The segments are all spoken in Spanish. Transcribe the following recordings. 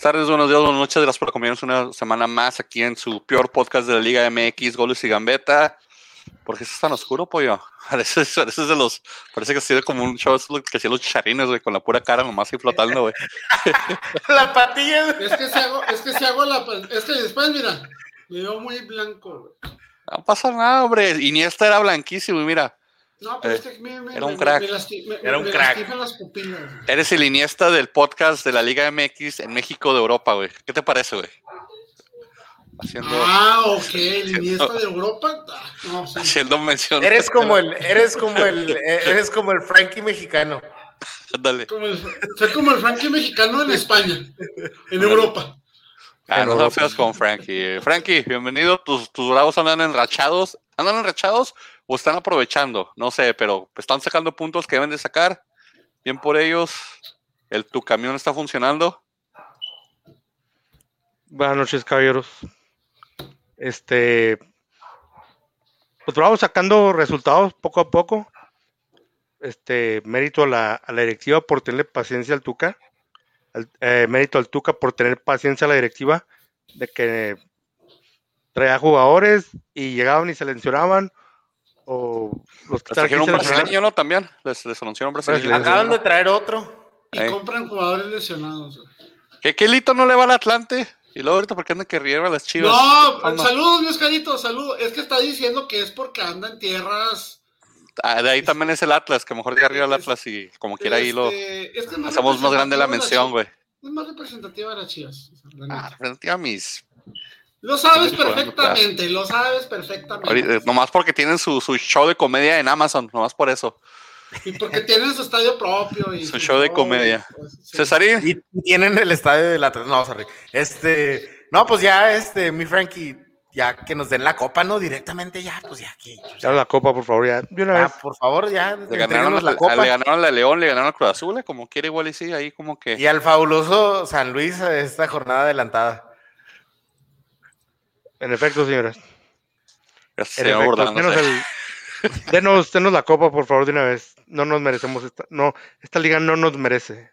Buenas tardes, buenos días, buenas noches. Gracias por acompañarnos una semana más aquí en su peor podcast de la Liga MX, Goles y Gambeta. ¿Por qué es tan oscuro, pollo? Parece, parece de los, parece que ha sido como un show que hacía los charines, güey, con la pura cara nomás ahí flotando, güey. la patilla. Es que se hago, es que se hago la, es que después, mira, me veo muy blanco, güey. No pasa nada, hombre. Iniesta era blanquísimo, mira. No, pero es que me, me, era un crack. era un crack. Las pupilas, Eres el Iniesta del podcast de la Liga MX en México de Europa, güey. ¿Qué te parece, güey? Haciendo, ah, ok, el Iniesta de Europa. Ah, no, sí. Haciendo mención. Eres como el, eres como el, eres como el Frankie mexicano. Dale. Como el, soy como el Frankie mexicano en España, en Europa. Ah, no feas con Frankie. Frankie, bienvenido. Tus, tus bravos andan enrachados. ¿Andan enrachados o están aprovechando? No sé, pero están sacando puntos que deben de sacar. Bien por ellos. El, tu camión está funcionando. Buenas noches, caballeros. Este. Pues vamos sacando resultados poco a poco. Este, mérito a la, directiva por tenerle paciencia al Tuca eh, mérito al Tuca por tener paciencia a la directiva de que traía jugadores y llegaban y se mencionaban o los que trajeron un brasileño, ¿no? También les, les anunciaron brasileño. Acaban de traer otro. Y compran jugadores lesionados. ¿Qué, ¿Qué lito no le va al Atlante? Y luego ahorita, ¿por qué andan que riega las chivas? No, saludos, mi Oscarito, saludos. Es que está diciendo que es porque anda en tierras Ah, de ahí también es el Atlas, que mejor de arriba el Atlas y como quiera ahí lo este, hacemos más grande la mención, güey. Es más representativa de las chivas. ah, representativa a mis. Lo sabes perfectamente, lo sabes perfectamente. nomás porque tienen su, su, show de comedia en Amazon, nomás por eso. Y porque tienen su estadio propio. Y su, show de comedia. Pues, Cesarín. Y tienen el estadio del Atlas. No, sorry. Este. No, pues ya, este, mi Frankie, ya que nos den la copa, ¿no? Directamente ya, pues ya aquí. Ya la copa, por favor, ya. De una vez. por favor, ya. Le ganaron la, copa. le ganaron la León, le ganaron a Cruz Azul, como quiere igual y sí, ahí como que. Y al fabuloso San Luis esta jornada adelantada. En efecto, señores. en efecto, denos, denos, la copa, por favor, de una vez. No nos merecemos esta. No, esta liga no nos merece.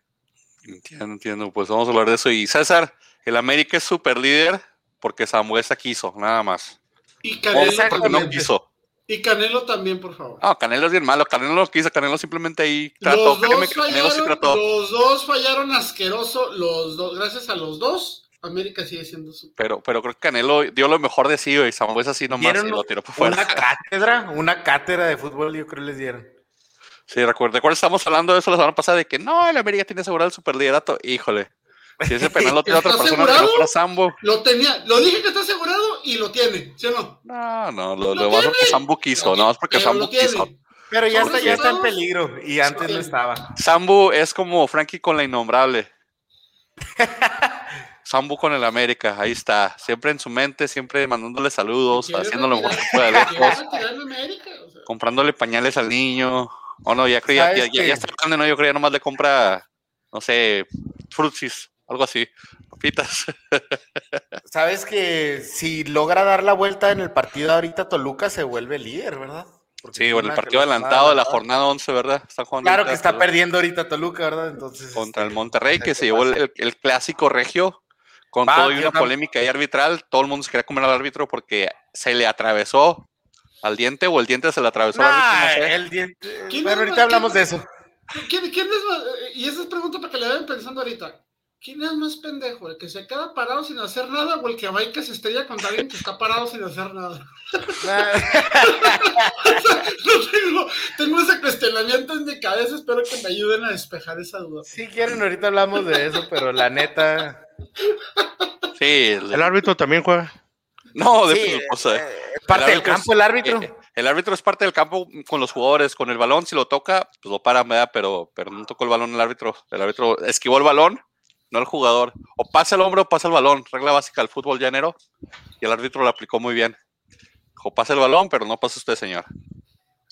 Entiendo, entiendo. Pues vamos a hablar de eso. Y César, el América es super líder porque Samuesa quiso, nada más. Y Canelo también. no quiso. Y Canelo también, por favor. No, Canelo es bien malo. Canelo no quiso. Canelo simplemente ahí trató. Los dos, fallaron, los dos fallaron asqueroso. Los dos, gracias a los dos, América sigue siendo su. Pero, pero creo que Canelo dio lo mejor de sí, y Samuesa así nomás y lo tiró por fuera. Una cátedra, una cátedra de fútbol, yo creo les dieron. Sí, recuerda, ¿cuál estamos hablando de eso la semana pasada? De que no, el América tiene asegurado el superliderato. Híjole. Si ese penal lo tiene otra persona que Sambo. Lo tenía, lo dije que está asegurado y lo tiene, ¿sí o no? No, no, lo, lo, lo a porque Sambo quiso, no, es porque Sambo quiso. Pero ya está, ya está en peligro y antes no estaba. Sambo es como Frankie con la innombrable. Sambo con el América, ahí está. Siempre en su mente, siempre mandándole saludos, haciendo lo mejor que pueda lejos. Comprándole pañales al niño. O no, ya creía, ya, ya, ya, está grande, no, yo creía nomás le compra, no sé, frutsis algo así, papitas. Sabes que si logra dar la vuelta en el partido ahorita, Toluca se vuelve líder, ¿verdad? sí, bueno, el partido adelantado de la jornada 11, ¿verdad? Está claro que está perdiendo ahorita Toluca, ¿verdad? Entonces, Contra el este, Monterrey, que se llevó el, clásico regio, con todo y una polémica y arbitral. Todo el mundo se quería comer al árbitro porque se le atravesó al diente o el diente se le atravesó al árbitro. No El diente. Bueno, ahorita hablamos de eso. ¿Quién, quién es, y esa es pregunta para que le vayan pensando ahorita. ¿Quién es más pendejo? ¿El que se queda parado sin hacer nada o el que va y que se estrella contra alguien que está parado sin hacer nada? tengo, tengo, ese cuestionamiento en mi cabeza, espero que me ayuden a despejar esa duda. Si quieren, ahorita hablamos de eso, pero la neta. Sí, el, árbitro también juega. No, de o sea, eh, parte del campo el árbitro. Eh, el árbitro es parte del campo con los jugadores, con el balón, si lo toca, pues lo para, Pero, pero no tocó el balón el árbitro. El árbitro esquivó el balón no el jugador. O pasa el hombro o pasa el balón. Regla básica del fútbol llanero. Y el árbitro lo aplicó muy bien. O pasa el balón, pero no pasa usted, señor.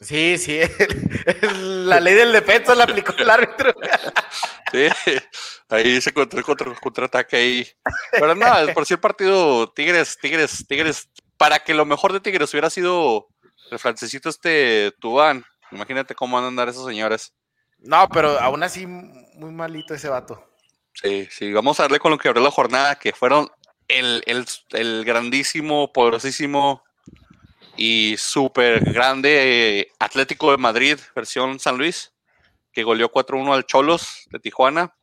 Sí, sí. la ley del defensa la aplicó el árbitro. sí, ahí se encontró contra, contraataque ahí. Pero nada, por si el partido Tigres, Tigres, Tigres, para que lo mejor de Tigres hubiera sido el francesito este Tubán. Imagínate cómo van a andar esos señores. No, pero aún así muy malito ese vato. Sí, sí, vamos a darle con lo que abrió la jornada, que fueron el, el, el grandísimo, poderosísimo y súper grande eh, Atlético de Madrid, versión San Luis, que goleó 4-1 al Cholos de Tijuana.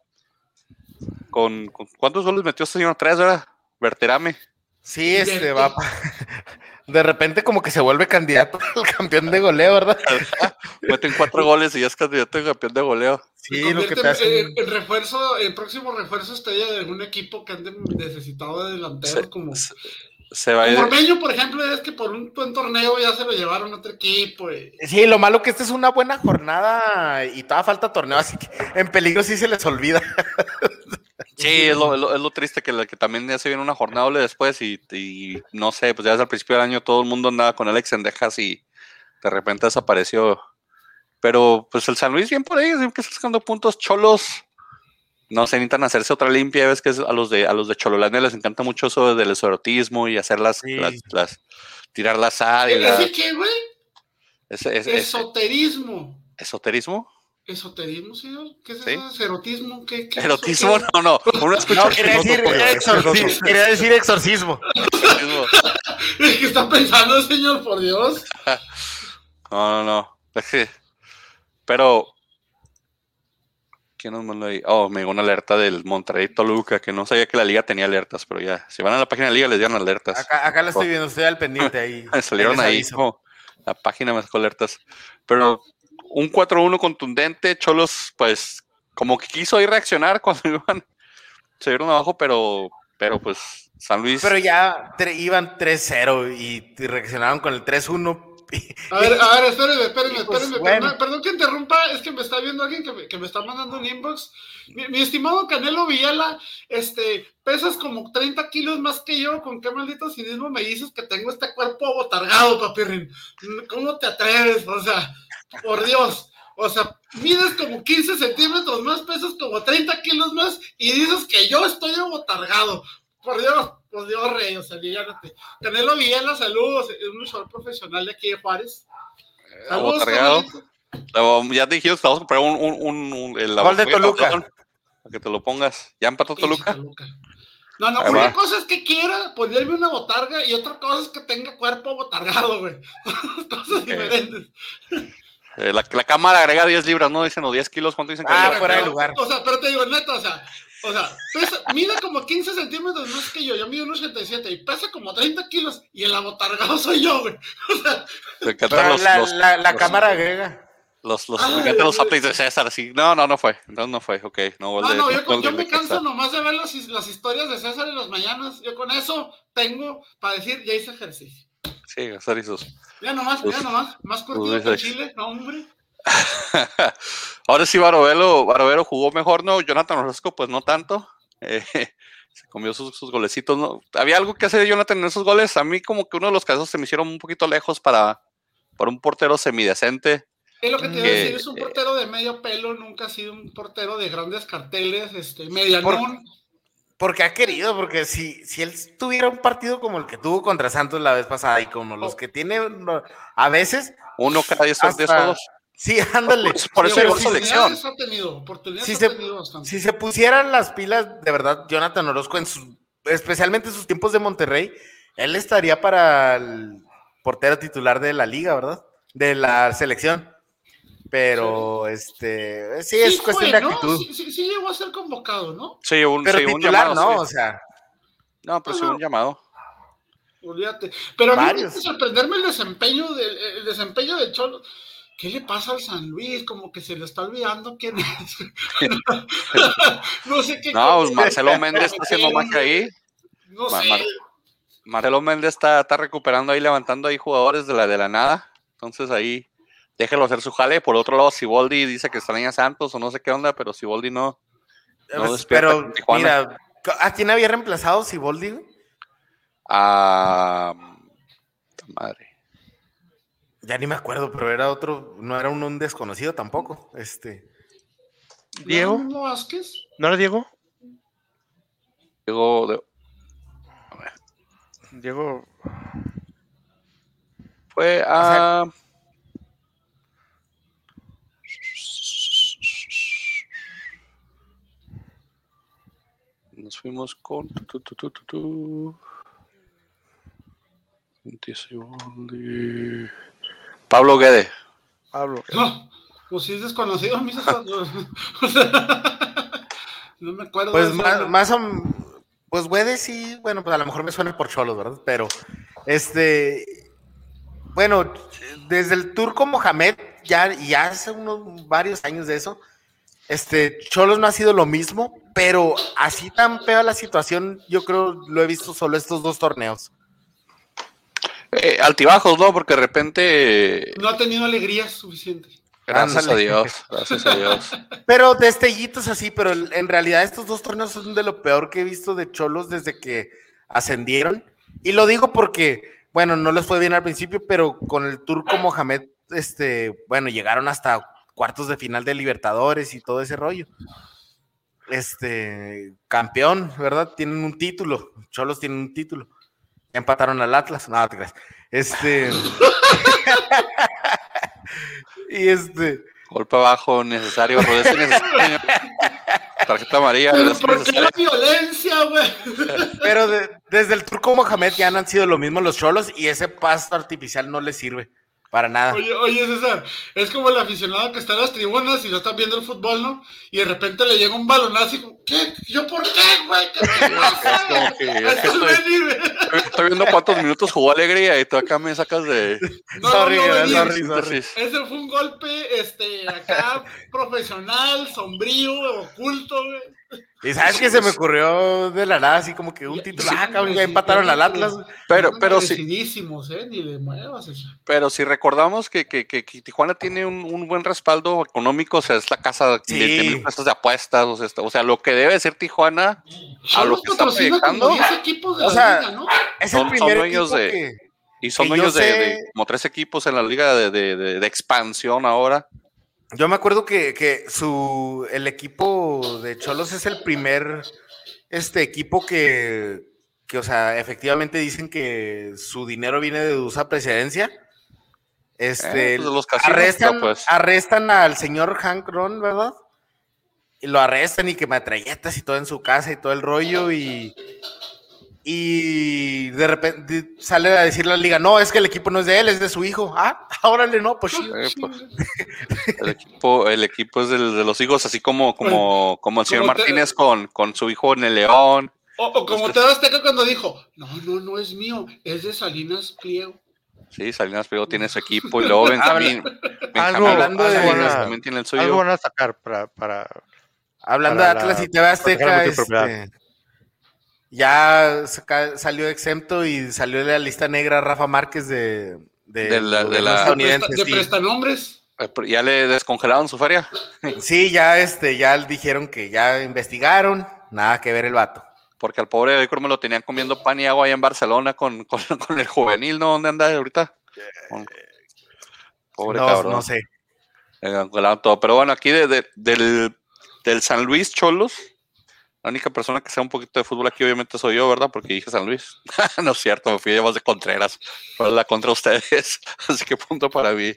Con, con- ¿Cuántos goles metió este señor? Tres, ¿verdad? Verterame. Sí, este va. De repente, como que se vuelve candidato al campeón de goleo, ¿verdad? Meten cuatro goles y ya es candidato a campeón de goleo. Sí, lo que te hace. en, en refuerzo, el próximo refuerzo estrella de algún equipo que ande necesitado de delanteros Se- como, se- va a ir. como Ormeño, por ejemplo, es que por un buen torneo ya se lo llevaron a otro equipo. y- Sí, lo malo que esta es una buena jornada y toda falta torneo, así que en peligro sí se les olvida. Sí, es lo, es lo- es lo triste que, también ya se viene una jornada doble después y, y no sé, pues ya desde el principio del año todo el mundo andaba con Alex Sendejas y de repente desapareció. Pero pues el San Luis bien por ahí, siempre está sacando puntos cholos. No sé, necesitan hacerse otra limpia, ves que es a los de a los de Chololandia les encanta mucho eso del erotismo y hacer las, Sí. las, las- tirar la sal y la, ¿Así que, güey? ese- ese- ese- Esoterismo. esoterismo. ¿Esoterismo, señor? ¿Qué es Sí. eso? ¿Es ¿Erotismo? ¿Qué, qué Erotismo, eso? no, no. Uno escucha No, quería decir, exorcismo, quería decir exorcismo. ¿Qué está pensando, señor? Por Dios. No, no, no. Es que- Pero. ¿Quién nos mandó ahí? Oh, me llegó una alerta del Monterrey Toluca, que no sabía que la liga tenía alertas, pero ya. Si van a la página de la liga, les dieron alertas. Acá, acá la estoy viendo, estoy al pendiente ahí. Salieron ahí. como la página me sacó alertas. Pero un 4-1 contundente. Cholos, pues, como que quiso ahí reaccionar cuando iban. Se dieron abajo, pero. Pero pues, San Luis. Pero ya iban 3-0 y y reaccionaron con el 3-1. A ver, a ver, espérenme, espérenme, espérenme. Perdón, perdón que interrumpa, es que me está viendo alguien que me, que me está mandando un inbox. Mi, mi estimado Canelo Villela, este, pesas como 30 kilos más que yo. ¿Con qué maldito cinismo me dices que tengo este cuerpo abotargado, papirrin? ¿Cómo te atreves? O sea, por Dios. O sea, mides como 15 centímetros más, pesas como 30 kilos más y dices que yo estoy abotargado. Por Dios, por Dios, rey, o sea, aliviánate. Canelo Villela, saludos, es un luchador profesional de aquí de Juárez. Saludos, abotargado. Canelito. Luego, Ya te dijimos que vamos a comprar un, un, un, un- el Gol de Toluca. Para que te lo pongas. ¿Ya empató Toluca? Toluca. No, no, Ahí una va. cosa es que quiera ponerme una botarga y otra cosa es que tenga cuerpo botargado, güey. Cosas diferentes. Eh, la, la cámara agrega 10 libras, ¿no? Dicen, o 10 kilos, ¿cuánto dicen que Ah, fuera de lugar. O sea, pero te digo, neta, o sea, o sea, pesa, mide como 15 centímetros más que yo, yo mido 1,87 y pesa como 30 kilos y el abotargado soy yo, güey. O sea, los, la, los, la- la los- cámara agrega. los, los, Ah, me los updates de César, así. No, no, no fue. Entonces no fue, ok. No, no, de- no, yo, gol yo me canso nomás de ver las, las historias de César en las mañanas. Yo con eso tengo para decir, ya hice ejercicio. Sí, César y sus- Ya nomás, ya nomás, más pues, que. Chile, no, hombre. Ahora sí, Barovero, Barovero jugó mejor, ¿no? Jonathan Orozco, pues no tanto. Eh, se comió sus, sus golecitos, ¿no? Había algo que hacer Jonathan en esos goles. A mí como que uno de los casos se me hicieron un poquito lejos para, para un portero semidecente. Es lo que te iba a decir, es un eh, portero de medio pelo, nunca ha sido un portero de grandes carteles, este, medianón. Porque ha querido, porque si, si él tuviera un partido como el que tuvo contra Santos la vez pasada y como los que tiene a veces, Uno cada 10 Hasta- juegos. Sí, ándale. Por- por eso llegó selección. ha tenido, oportunidades Sí ha se- tenido bastante. Si se pusieran las pilas, de verdad, Jonathan Orozco, en especialmente en sus tiempos de Monterrey, él estaría para el portero titular de la liga, ¿verdad? De la selección. Pero, este, sí, es Sí cuestión fue, de ¿no? actitud. Sí, sí, sí llegó a ser convocado, ¿no? Sí, un, Pero sí, un titular, llamado. ¿no? O sí. sea, No, pero sí, No, un llamado. Olvídate. Pero a mí me sorprenderme el desempeño del el desempeño del Cholo. ¿Qué le pasa al San Luis? Como que se le está olvidando quién es. no sé qué. No, pues Marcelo Méndez está haciendo magia ahí. No sé. Mar- Marcelo Méndez está, está recuperando ahí, levantando ahí jugadores de la, de la nada. Entonces ahí déjelo hacer su jale. Por otro lado, Siboldi dice que extraña a Santos o no sé qué onda, pero Siboldi no. No pues, pero mira, ¿a quién había reemplazado Siboldi? güey? Ah, madre. Ya ni me acuerdo, pero era otro, no era un, un desconocido tampoco. Este, Diego. ¿No Vázquez? ¿No era Diego? Llegó de- Diego. fue a. Nos fuimos con. tu, tu, tu, tu, tu. Pablo Guede. Pablo. No, pues si es desconocido, a mí no me acuerdo. Pues de más, más o pues Güedes sí, bueno, pues a lo mejor me suena por cholos, ¿verdad? Pero, este, bueno, desde el turco Mohamed, ya, ya hace unos varios años de eso, este, Cholos no ha sido lo mismo, pero así tan fea la situación, yo creo lo he visto solo estos dos torneos. Eh, altibajos, ¿no? Porque de repente. No ha tenido alegría suficiente. Gracias a. Dios. Gracias a Dios. Pero destellitos así, pero en realidad estos dos torneos son de lo peor que he visto de Cholos desde que ascendieron. Y lo digo porque, bueno, no les fue bien al principio, pero con el turco Mohamed, este, bueno, llegaron hasta cuartos de final de Libertadores y todo ese rollo. Este, campeón, ¿verdad? Tienen un título. Cholos tienen un título. Empataron al Atlas. No, te creas. Este. y este. Golpe abajo, necesario. Tarjeta amarilla. Pero es ¿por qué necesario. la violencia, güey? Pero de- desde el turco Mohamed ya no han sido lo mismo los cholos y ese pasto artificial no les sirve para nada. Oye, oye, César, es como el aficionado que está en las tribunas y no está viendo el fútbol, ¿no? Y de repente le llega un balonazo y como, ¿qué? ¿Yo por qué, güey? ¿Qué te pasa? Es como que- es que Haz el estoy- viendo cuántos minutos jugó Alegría y tú acá me sacas de. No, Sorry, no, síntesis. Ese fue un golpe, este, acá, profesional, sombrío, oculto, güey. Y sabes que se me ocurrió de la nada, así como que un título. sí, Ah, cabrón, ya empataron sí, al. Atlas. Pero, Andan pero sí, merecidísimos, ¿eh? Ni le muevas eso. pero si recordamos que, que, que- que Tijuana tiene un, un buen respaldo económico, o sea, es la casa de, Sí. de mil pesos de apuestas, o sea, o sea, lo que debe ser Tijuana, a lo que está proyectando, como 10 equipos de o sea, liga, ¿no? Es Son- el son dueños equipo de- que. y son dueños de, sé- de como tres equipos en la liga de, de- de- de expansión ahora. Yo me acuerdo que, que su el equipo de Cholos es el primer este equipo que, que, o sea, efectivamente dicen que su dinero viene de dudosa precedencia. Este, Eh, pues los casinos, arrestan, pues- arrestan al señor Hank Ron, ¿verdad? Y lo arrestan y que metralletas y todo en su casa y todo el rollo y y de repente sale a decir la liga, no, es que el equipo no es de él, es de su hijo. Ah, órale, no, pues sí. Eh, pues, el, equipo, el equipo es del- de los hijos, así como, como, como el señor Como te- Martínez con, con su hijo en el León. O, o como Los te Azteca cuando dijo, no, no, no es mío, es de Salinas Pliego. Sí, Salinas Pliego tiene su equipo y luego Benjamín. Benjamín Algo- hablando de- también tiene el suyo. Algo van a sacar para, para Hablando para de Atlas la- y TV Azteca, este, ya salió exento y salió de la lista negra Rafa Márquez de, de, De la- de la- estadounidense, sí. prestanombres. Eh, Ya le descongelaron su feria. Sí, ya este, ya dijeron que ya investigaron, nada que ver el vato. Porque al pobre Víctor me lo tenían comiendo pan y agua allá en Barcelona con, con, con el juvenil, ¿no? ¿Dónde anda ahorita? Con- Pobre no, cabrón. no sé. Pero bueno, aquí de- de- del, del San Luis Cholos, la única persona que sea un poquito de fútbol aquí obviamente soy yo, ¿verdad? Porque dije San Luis. no es cierto, me fui a de Contreras. Pero la contra ustedes. Así que punto para mí.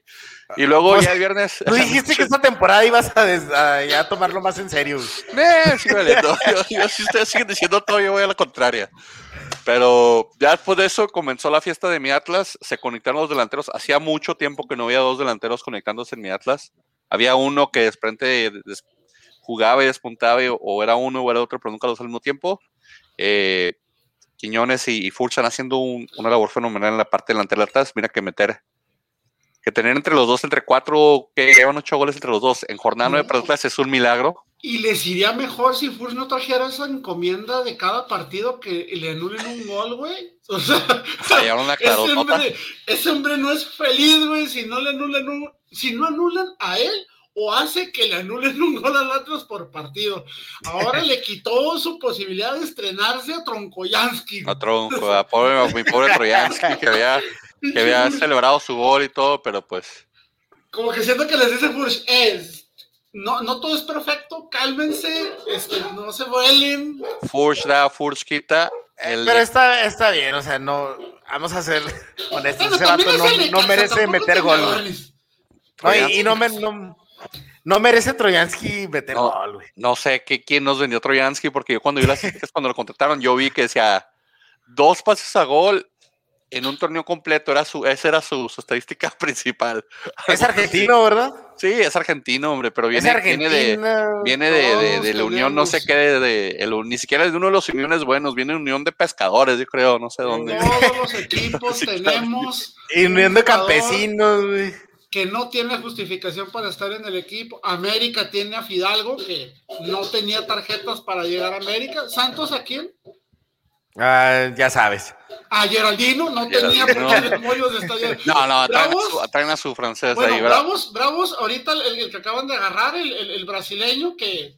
Y luego Pues, ya el viernes. Tú dijiste que esta temporada ibas a, des- a ya tomarlo más en serio. Eh, sí, valiendo. Yo, yo, si ustedes siguen diciendo todo, yo voy a la contraria. Pero ya después de eso comenzó la fiesta de mi Atlas, se conectaron los delanteros. Hacía mucho tiempo que no había dos delanteros conectándose en mi Atlas. Había uno que de jugaba y despuntaba, y- o era uno o era otro, pero nunca los al mismo tiempo. Eh, Quiñones y, y Furch están haciendo un- una labor fenomenal en la parte delantera del Atlas. Mira que meter, que tener entre los dos, entre cuatro, que llevan ocho goles entre los dos en jornada nueve para Atlas es un milagro. Y les iría mejor si Furs no trajera esa encomienda de cada partido que le anulen un gol, güey. O sea, ese hombre, ese hombre no es feliz, güey, si no le anulan un, si no anulan a él o hace que le anulen un gol al Atlas por partido. Ahora le quitó su posibilidad de estrenarse a Troncoyansky. güey. A tronco, a pobre, mi pobre Troyansky que había, que había celebrado su gol y todo, pero pues Como que siento que les dice Furs, es no, no todo es perfecto, cálmense, este, no se vuelen. Furch da, Furch quita. El, Pero está, está bien, o sea, no, vamos a ser honestos, ese vato no, merece meter te gol. No, y, y no me, no- No merece Troyansky meter No. gol, güey. No sé qué, quién nos vendió Troyansky, porque yo cuando vi las estadísticas, cuando lo contrataron, yo vi que decía dos pases a gol en un torneo completo. Era su, esa era su, su estadística principal. Es argentino, ¿verdad? Sí, es argentino, hombre, pero viene, viene de, viene de, de- la unión, no sé qué, de, de- el- ni siquiera es de uno de los uniones buenos, viene de unión de pescadores, yo creo, no sé dónde. Todos los equipos tenemos Y unión un de campesinos, güey. Que no tiene justificación para estar en el equipo. América tiene a Fidalgo, que no tenía tarjetas para llegar a América. ¿Santos a quién? Ah, ya sabes. A Geraldino, no tenía Geraldino. demonios está allá. No, no, traen a su, traen a su francés bueno, ahí, ¿verdad? Bravos, Bravos, ahorita el, el que acaban de agarrar, el, el- el brasileño, que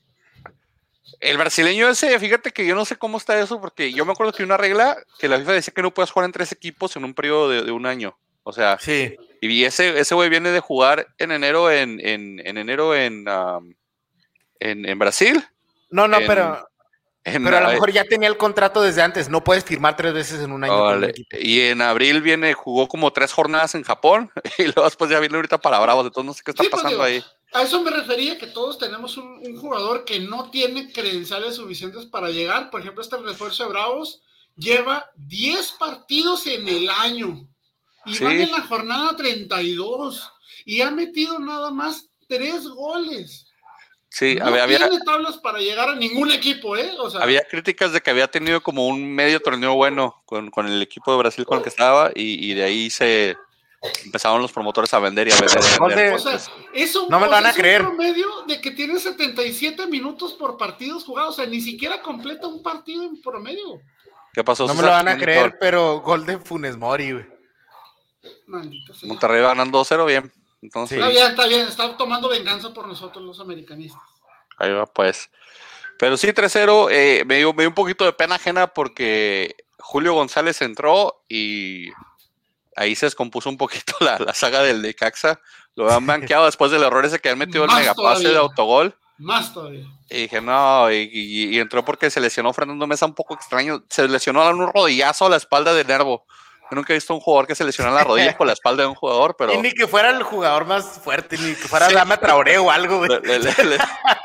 El brasileño ese, fíjate que yo no sé cómo está eso, porque yo me acuerdo que una regla que la FIFA decía que no puedes jugar en tres equipos en un periodo de, de un año. O sea, Sí. Y ese ese güey viene de jugar en enero en, en, en enero en, um, en, en Brasil. No, no, En- pero, en- pero a lo mejor ya tenía el contrato desde antes. No puedes firmar tres veces en un año. y en abril viene, jugó como tres jornadas en Japón, y luego después ya viene ahorita para Bravos, entonces no sé qué está Sí, pues, pasando ahí. a eso me refería, que todos tenemos un, un jugador que no tiene credenciales suficientes para llegar. Por ejemplo, este refuerzo de Bravos lleva 10 partidos en el año y Sí. van en la jornada 32 y ha metido nada más tres goles. Sí, no había, había, tiene tablas para llegar a ningún equipo, ¿eh? O sea, había críticas de que había tenido como un medio torneo bueno con, con el equipo de Brasil con el que estaba, y, y de ahí se empezaron los promotores a vender y a vender. y a vender. de- o sea, es un, No me van a es un creer. promedio de que tiene 77 minutos por partidos jugados, o sea, ni siquiera completa un partido en promedio. ¿Qué pasó? No me lo van a creer, pero gol de Funes Mori, güey. Maldita sea. Monterrey va ganando 2-0, bien. Entonces, Está bien, está bien, está tomando venganza por nosotros los americanistas. ahí va, pues. Pero sí, 3-0, eh, me, dio, me dio un poquito de pena ajena porque Julio González entró y ahí se descompuso un poquito la, la saga del de Caxa. Lo han banqueado después del error ese que han metido el megapase todavía. de autogol. Más todavía. Y dije, no, y, y- y entró porque se lesionó Fernando Mesa un poco extraño. Se lesionó a un rodillazo a la espalda de Nervo. Yo nunca he visto un jugador que se lesiona la rodilla por la espalda de un jugador, pero Y ni que fuera el jugador más fuerte, ni que fuera Dama Traoré o algo, güey. le, le- le- le-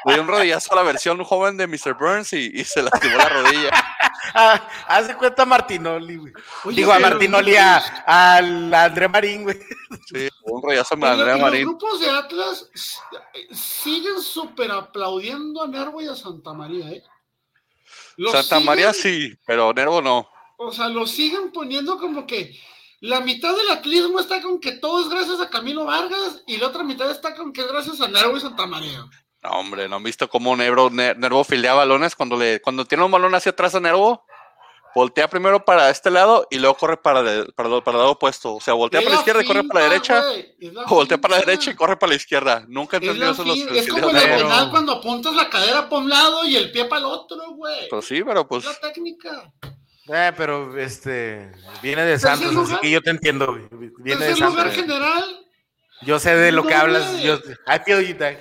le dio un rodillazo a la versión joven de Mr. Burns y, y se lastimó la rodilla. Ah, haz de cuenta a Martinoli, güey. Oye, Digo, a Martinoli, a, al André Marín, güey. Sí, un rodillazo a Andrea y los Marín. grupos de Atlas siguen súper aplaudiendo a Nervo y a Santa María, ¿eh? Los Santa siguen- María sí, pero Nervo no. O sea, lo siguen poniendo como que la mitad del atlismo está con que todo es gracias a Camilo Vargas y la otra mitad está con que es gracias a Nervo y Santa María. No, hombre, ¿no han visto cómo Nervo, Ner- Nervo fildea balones cuando le cuando tiene un balón hacia atrás a Nervo? Voltea primero para este lado y luego corre para, el- para, el- para el lado opuesto. O sea, voltea Es para la izquierda y corre para la derecha. la voltea para la derecha y corre para la izquierda. Nunca he entendido eso. los es como el penal cuando apuntas la cadera para un lado y el pie para el otro, güey. Pues sí, pero pues. Es la técnica. Eh, pero este viene de Santos, así lugar. que yo te entiendo. Viene de lugar Santos. general, Yo sé de lo que hablas. Yo, I feel you, Dad.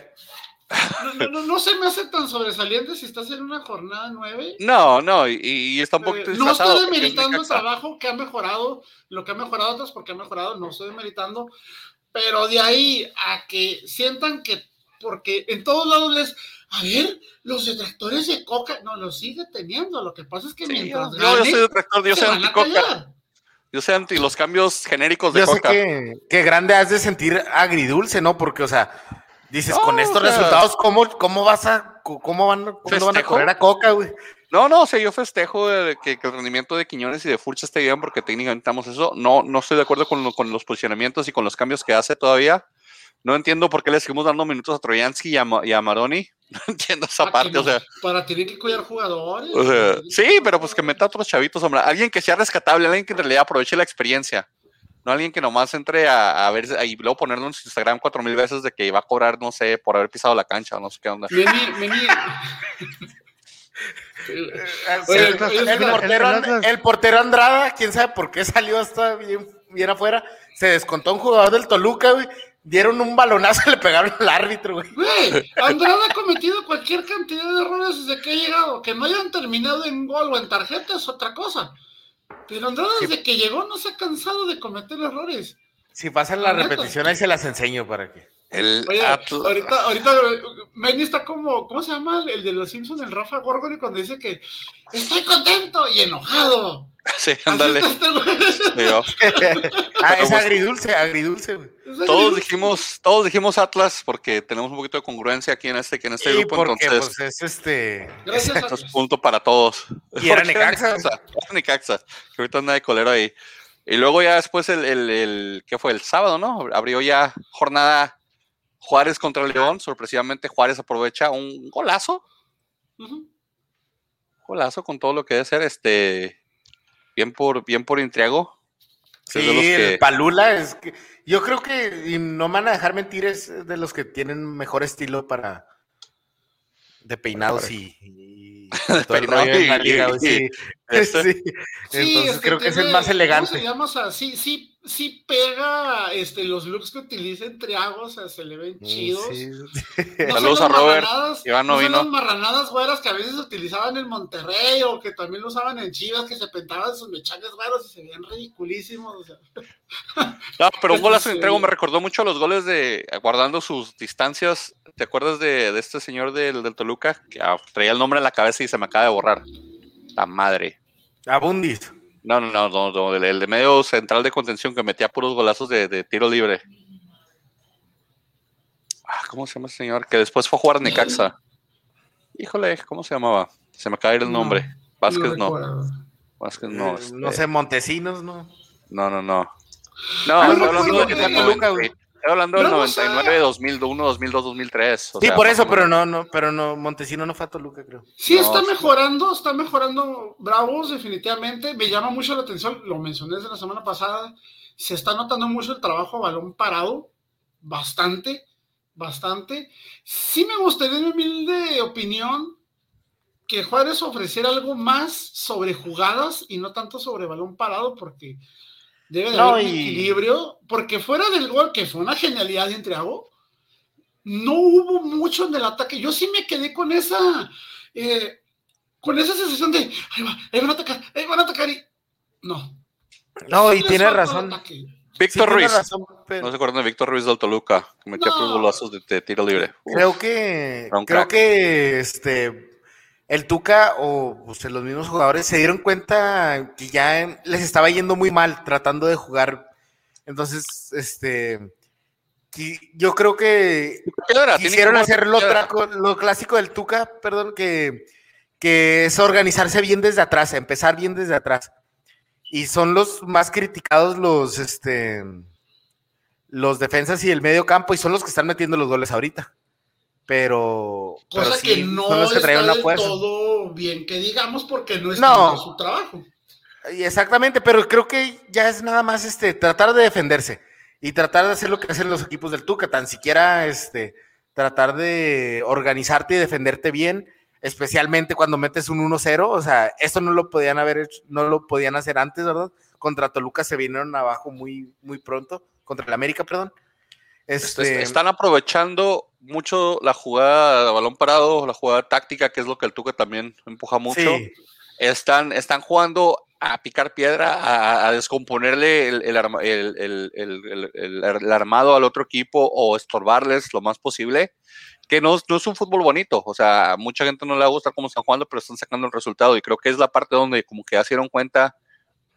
no, no, no, no se me hace tan sobresaliente si estás en una jornada nueve. No, no, y, y está un poquito Eh, no estoy demeritando el trabajo que ha mejorado, lo que ha mejorado otros porque ha mejorado, no estoy demeritando, pero de ahí a que sientan que, porque en todos lados les, a ver, los detractores de Coca, no, los sigue teniendo, lo que pasa es que Sí, mientras yo- yo soy detractor, yo soy anti-coca. Yo soy anti los cambios genéricos de Yo sé coca. que, que grande has de sentir agridulce, ¿no? Porque, o sea, dices, No, con estos o sea- resultados, ¿cómo, ¿cómo vas a, cómo van, cuándo van a correr a Coca, güey? No, no, o sea, yo festejo que, que el rendimiento de Quiñones y de Furcha esté bien porque técnicamente estamos eso. No, no estoy de acuerdo con, lo- con los posicionamientos y con los cambios que hace todavía. No entiendo por qué le seguimos dando minutos a Troyansky y a, y a Maroni. No entiendo esa Para parte, que o sea, para tener que cuidar jugadores. o sea, sí, pero pues que meta a otros chavitos, hombre. Alguien que sea rescatable, alguien que en realidad aproveche la experiencia. No alguien que nomás entre a, a ver y luego ponerlo en su Instagram cuatro mil veces de que va a cobrar, no sé, por haber pisado la cancha o no sé qué onda. Meni, Meni. Oye, el portero, Atlas- el portero Andrada, quién sabe por qué salió hasta bien, bien afuera, se descontó un jugador del Toluca, güey. Dieron un balonazo y le pegaron al árbitro, güey. Güey, Andrade ha cometido cualquier cantidad de errores desde que ha llegado. Que no hayan terminado en gol o en tarjeta es otra cosa. Pero Andrade desde que llegó no se ha cansado de cometer errores. Si pasan la repetición, ahí se las enseño para que. El Oye, Atl- ahorita, ahorita Manny está como, ¿cómo se llama? El de los Simpsons, el Rafa Gorgoni, cuando dice que estoy contento y enojado. Sí, ándale. este ah, es pues- agridulce, agridulce, güey. Todos dijimos, todos dijimos Atlas porque tenemos un poquito de congruencia aquí en este, en este Sí, grupo, porque entonces pues es este. Gracias, es Atlas. punto para todos. Y era Necaxa. Era Necaxa, que ahorita anda de colero ahí. Y luego ya después el, el, el ¿qué fue? El sábado, ¿no? Abrió ya jornada Juárez contra León. Sorpresivamente Juárez aprovecha un golazo, Ujú. golazo con todo lo que debe ser, este, bien por, bien por Intriago. Sí, que- el Palula es que. Yo creo que, y no me van a dejar mentir, es de los que tienen mejor estilo para. de peinados y. y todo el rollo sí. Entonces es creo que es el más ¿cómo elegante. se llama? O sea, sí, sí, sí pega este, los looks que utiliza entre o sea, se le ven chidos. Mm, Sí. No Saludos a Robert. Iván no no son vino. las marranadas güeras que a veces utilizaban en Monterrey o que también lo usaban en Chivas, que se pintaban sus mechaques güeros y se veían ridiculísimos. O sea. No, pero un golazo de sí. entrego me recordó mucho a los goles de guardando sus distancias. ¿Te acuerdas de, de este señor del, del Toluca? Que ah, traía el nombre en la cabeza y se me acaba de borrar. La madre. Abundis. No, no, no, no, no, el, el de medio central de contención que metía puros golazos de, de tiro libre. Ah, ¿Cómo se llama ese señor? Que después fue a jugar a Necaxa. Híjole, ¿cómo se llamaba? Se me acaba de ir el No, nombre. Vázquez no. Vázquez no. Eh, no este, sé, Montesinos, ¿no? No, no, no. No, Ah, no, no, 90, Toluca, güey. Estoy hablando del No, no sé. 99, 2001, 2002, 2003. o Sí, sea, por eso, pero no, no, pero no, Montesino no fue a Toluca, creo. Sí, No, está sí. mejorando, está mejorando Bravos, definitivamente. Me llama mucho la atención, lo mencioné desde la semana pasada. Se está notando mucho el trabajo a balón parado, bastante, bastante. Sí me gustaría, en mi humilde opinión, que Juárez ofreciera algo más sobre jugadas y no tanto sobre balón parado, porque debe de No, haber un y- equilibrio. Porque fuera del gol, que fue una genialidad de Entreago, no hubo mucho en el ataque. Yo sí me quedé con esa, eh, con esa sensación de, ahí, va, ahí van a atacar, ahí van a atacar y no. No, y tiene razón. Sí, Víctor Ruiz. razón, pero No se acuerdan de Víctor Ruiz del Toluca, que metía No. puros golazos de, de tiro libre. Uf, creo que creo crack. que este el Tuca o pues, los mismos jugadores se dieron cuenta que ya les estaba yendo muy mal tratando de jugar. Entonces, este yo creo que quisieron hacer lo clásico del Tuca, perdón, que, que es organizarse bien desde atrás, empezar bien desde atrás. Y son los más criticados los, este, los defensas y el medio campo, y son los que están metiendo los goles ahorita. Pero, pero Cosa sí, que son no los que traen del fuerza. todo bien que digamos porque no es No. su trabajo. Exactamente, pero creo que ya es nada más este tratar de defenderse y tratar de hacer lo que hacen los equipos del Tuca, tan siquiera este tratar de organizarte y defenderte bien, especialmente cuando metes un 1-0, o sea, esto no lo podían haber hecho, no lo podían hacer antes, ¿verdad? Contra Toluca se vinieron abajo muy muy pronto, contra el América, perdón. Este, Están aprovechando mucho la jugada de balón parado, la jugada táctica, que es lo que el Tuca también empuja mucho. sí, Están, están jugando a picar piedra, a, a descomponerle el, el arma- el- el- el- el- el armado al otro equipo o estorbarles lo más posible, que no, no es un fútbol bonito. O sea, a mucha gente no le gusta cómo están jugando, pero están sacando el resultado. Y creo que es la parte donde como que ya se dieron cuenta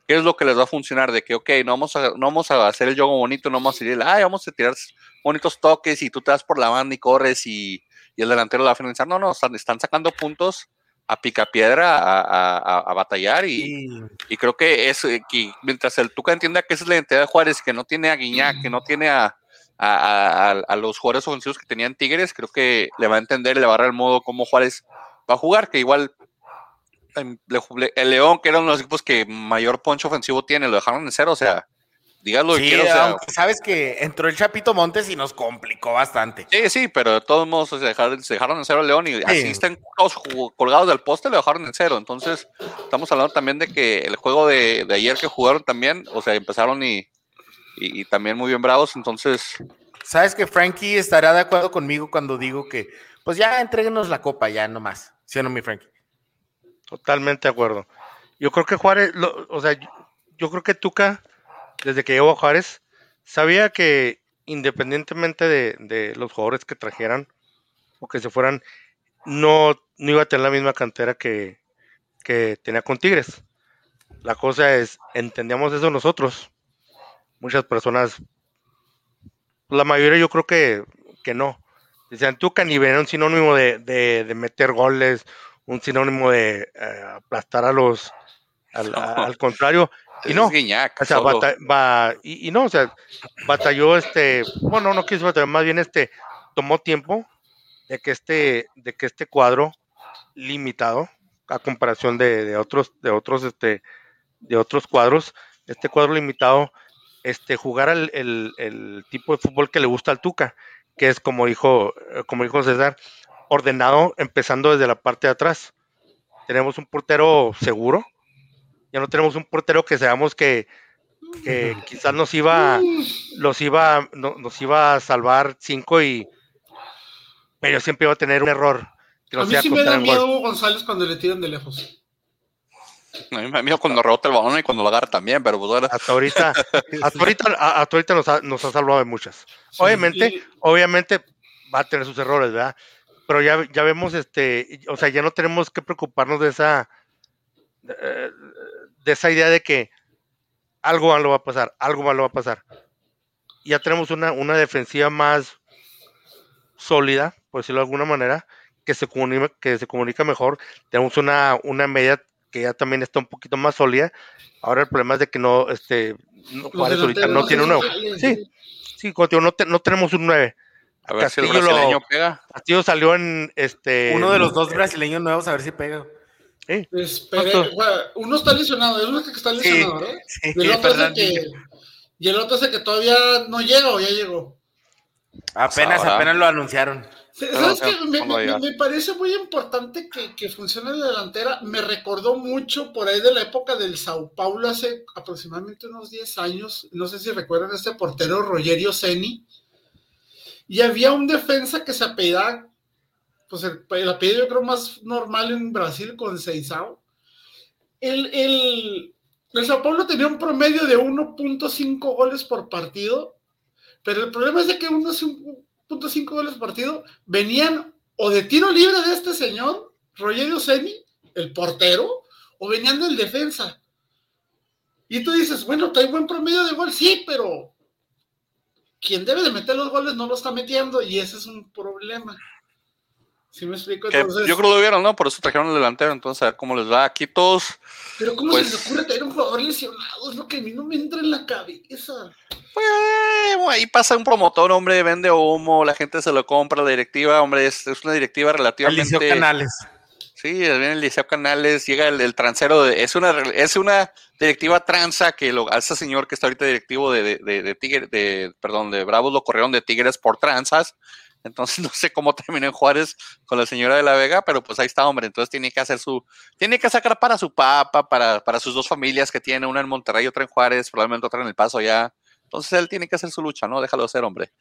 qué es lo que les va a funcionar, de que, ok, no vamos a, no vamos a hacer el juego bonito, no vamos a ir, ay, vamos a tirar bonitos toques y tú te das por la banda y corres y, y el delantero la va a finalizar. No, no, están, están sacando puntos a picapiedra, a, a, a, batallar y, y- y creo que es eh, que mientras el Tuca entienda que esa es la identidad de Juárez, que no tiene a Guiñac, que no tiene a, a, los jugadores ofensivos que tenían Tigres, creo que le va a entender, le va a dar el modo cómo Juárez va a jugar, que igual el León, que era uno de los equipos que mayor poncho ofensivo tiene, lo dejaron en cero, o sea, digas lo que sí, quieras, o sea, aunque sabes que entró el Chapito Montes y nos complicó bastante. Sí, sí, pero de todos modos se dejaron, se dejaron en cero al León y así están todos colgados del poste, lo dejaron en cero. Entonces, estamos hablando también de que el juego de, de ayer que jugaron también, o sea, empezaron y, y, y también muy bien bravos. Entonces, Sabes que Frankie estará de acuerdo conmigo cuando digo que, pues ya entréguenos la copa, ya nomás. ¿Sí o no, mi Frankie? Totalmente de acuerdo. Yo creo que Juárez, lo- o sea, yo, creo que Tuca, desde que llegó a Juárez, sabía que independientemente de, de los jugadores que trajeran o que se fueran, no, no iba a tener la misma cantera que, que tenía con Tigres. La cosa es, entendíamos eso nosotros. Muchas personas, la mayoría yo creo que, que no. Decían, Tuca ni un sinónimo de, de, meter goles, un sinónimo de eh, aplastar a los, al, No. al contrario. Y no, Guiñac, o sea, bata- va, y, y no, o sea, batalló este, bueno, no quiso batallar, más bien este, tomó tiempo de que este, de que este cuadro limitado, a comparación de, de otros, de otros, este, de otros cuadros, este cuadro limitado, este, jugar el, el- el tipo de fútbol que le gusta al Tuca, que es como dijo, eh, como dijo César, ordenado empezando desde la parte de atrás. Tenemos un portero seguro, ya no tenemos un portero que sabemos que, que quizás nos iba, los iba, no- nos iba a salvar cinco y pero siempre iba a tener un error. Que A mí sí me da gol. miedo Hugo González cuando le tiran de lejos. A mí me da miedo cuando rebota el balón y cuando lo agarra también, pero pues ahora. Hasta ahorita, hasta ahorita, hasta ahorita nos, ha, nos ha salvado de muchas. Sí, Obviamente, y- obviamente va a tener sus errores, ¿verdad? Pero ya, ya vemos, este, o sea, ya no tenemos que preocuparnos de esa, eh, de esa idea de que algo malo va a pasar, algo malo va a pasar. Ya tenemos una, una defensiva más sólida, por decirlo de alguna manera, que se comunica, que se comunica mejor. Tenemos una, una media que ya también está un poquito más sólida. Ahora el problema es de que no, este, no- Juárez ahorita no tiene un se nuevo. salen, Sí, sí, contigo no, te- no tenemos un 9. A ver si el Castillo, brasileño lo, pega. Castillo salió en este. Uno de los dos brasileños nuevos, a ver si pega. sí, Espere, güey, uno está lesionado, es uno que está lesionado, ¿verdad? Sí, Y el otro es el perdón. que, y el otro es el que todavía no llega o ya llegó. Apenas, Ahora. apenas lo anunciaron. ¿Sabes qué? Me, ¿cómo me- me parece muy importante que, que funcione la delantera. Me recordó mucho por ahí de la época del Sao Paulo hace aproximadamente unos 10 años. No sé si recuerdan este portero Rogerio Ceni. Y había un defensa que se apellidaba, pues el, el apellido yo creo más normal en Brasil con Seizao. El, el, el Sao Paulo tenía un promedio de 1.5 goles por partido, pero el problema es de que 1.5 goles por partido venían o de tiro libre de este señor, Rogerio Ceni, el portero, o venían del defensa. Y tú dices, bueno, trae buen promedio de gol, sí, pero quien debe de meter los goles no lo está metiendo y ese es un problema. ¿Sí me explico? Que Entonces, yo creo que lo vieron, ¿no? Por eso trajeron el delantero. Entonces, a ver cómo les va. Aquí todos. pero ¿cómo pues- se les ocurre tener un jugador lesionado? Es lo que a mí no me entra en la cabeza. Pues, ahí pasa un promotor, hombre, vende humo, la gente se lo compra, la directiva, hombre, es, es una directiva Alicio relativamente. Canales. Sí, viene el Liceo Canales, llega el, el transero, de- es una es una directiva tranza que lo, a ese señor que está ahorita directivo de, de, de, de perdón, de Bravos lo corrieron de Tigres por tranzas. Entonces no sé cómo terminó en Juárez con la señora de la Vega, pero pues ahí está, hombre. Entonces tiene que hacer su, tiene que sacar para su papa, para, para sus dos familias que tiene, una en Monterrey, otra en Juárez, probablemente otra en El Paso ya. Entonces él tiene que hacer su lucha, ¿no? Déjalo hacer, hombre.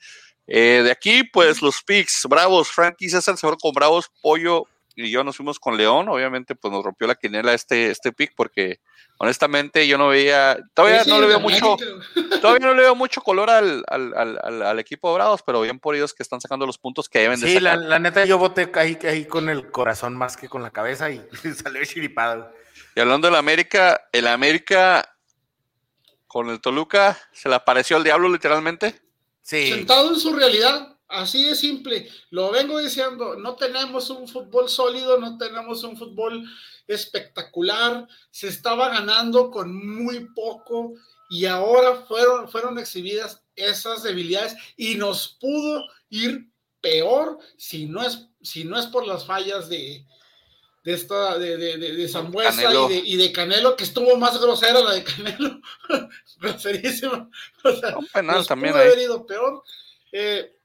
Eh, de aquí, pues los picks, Bravos, Frankie César se fueron con Bravos, Pollo y yo nos fuimos con León. Obviamente, pues nos rompió la quinela este, este pick porque honestamente yo no veía, todavía Sí, no le veo mucho, todavía no le veo mucho color al, al, al, al- al equipo de Bravos, pero bien por ellos que están sacando los puntos que deben de Sí, la, sacar. la neta, yo voté ahí, ahí con el corazón más que con la cabeza y salió chiripado. Y hablando del América, el América con el Toluca se le apareció al diablo literalmente. Sí. Sentado en su realidad, así de simple. Lo vengo diciendo, no tenemos un fútbol sólido, no tenemos un fútbol espectacular, se estaba ganando con muy poco y ahora fueron, fueron exhibidas esas debilidades y nos pudo ir peor si no es, si no es por las fallas de, de esta de, de, de, de Zambuesa y de, y de Canelo, que estuvo más grosera la de Canelo, groserísima. O sea, Un penal nos también pudo ahí. haber ido peor. Eh,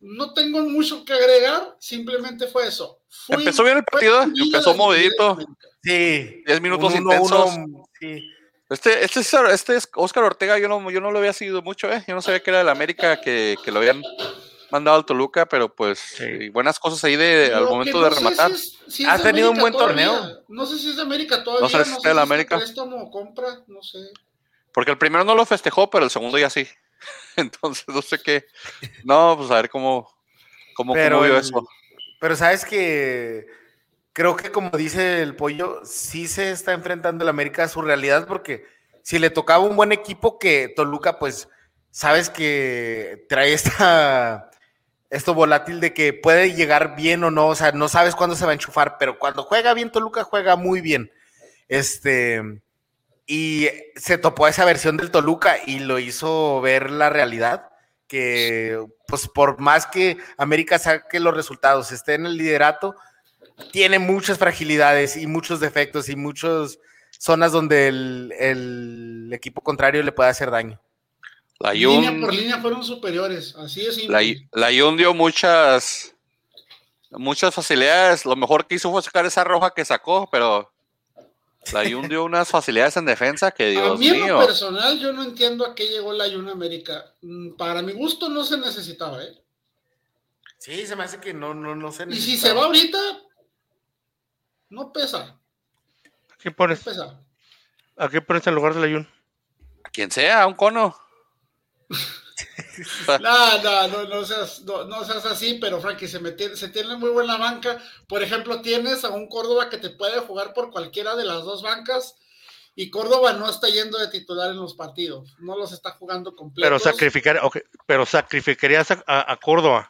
no tengo mucho que agregar, simplemente fue eso. Fui- Empezó bien el partido, empezó movidito. Sí. 10 minutos uno, intensos. uno, sí. Este, este, es- este es Oscar Ortega, yo no, yo no lo había seguido mucho, ¿eh? Yo no sabía que era del América, que, que lo habían mandado al Toluca, pero pues Sí. buenas cosas ahí de, al momento de no rematar. si es- si es Ha de tenido un buen todavía. torneo. No sé si es de América todavía. sé si es de la América. préstamo compra, no sé. Porque el primero no lo festejó, pero el segundo ya sí. Entonces, no sé qué. No, pues a ver cómo, cómo, Pero cómo vio eso. Pero sabes que creo que como dice el pollo, sí se está enfrentando el América a su realidad porque si le tocaba un buen equipo que Toluca, pues sabes que trae esta, esto volátil de que puede llegar bien o no, o sea, no sabes cuándo se va a enchufar, pero cuando juega bien Toluca juega muy bien. Este, y se topó esa versión del Toluca y lo hizo ver la realidad que pues por más que América saque los resultados, esté en el liderato, tiene muchas fragilidades y muchos defectos y muchas zonas donde el, el equipo contrario le puede hacer daño. La Línea por línea fueron superiores, así es. la, la Jun dio muchas, muchas facilidades. Lo mejor que hizo fue sacar esa roja que sacó, pero la Jun dio unas facilidades en defensa que a Dios mí en mío. lo personal yo no entiendo a qué llegó la Jun América. Mm, Para mi gusto no se necesitaba, ¿eh? Sí, se me hace que no, no, no sé. Y si se va ahorita, no pesa, ¿A quién no pones? pesa. ¿A quién pones en lugar de la Jun? A quien sea, un cono. No, no, no, no seas, no, no seas así, pero Frankie, se, me tiene, se tiene muy buena banca. Por ejemplo, tienes a un Córdoba que te puede jugar por cualquiera de las dos bancas y Córdoba no está yendo de titular en los partidos, no los está jugando completos. Pero, sacrificar, pero sacrificarías a, a- a Córdoba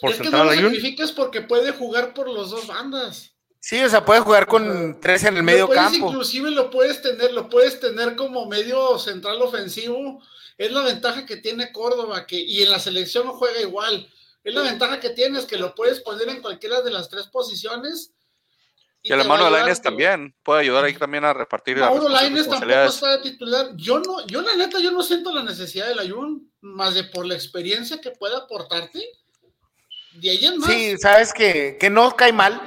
por es que no lo sacrifiques porque puede jugar por los dos bandas. Sí, o sea, puede jugar con tres en el medio Lo puedes, campo. Inclusive lo puedes tener, lo puedes tener como medio central ofensivo. Es la ventaja que tiene Córdoba, que, y en la selección juega igual. Es la ventaja que tienes, que lo puedes poner en cualquiera de las tres posiciones. Y a de ayudar, Lainez tío. también puede ayudar ahí también a repartir las Mauro Lainez tampoco está de titular. Yo no, yo la neta, yo no siento la necesidad del Ayun, más de por la experiencia que puede aportarte. De ahí en más. Sí, sabes que, que no cae mal.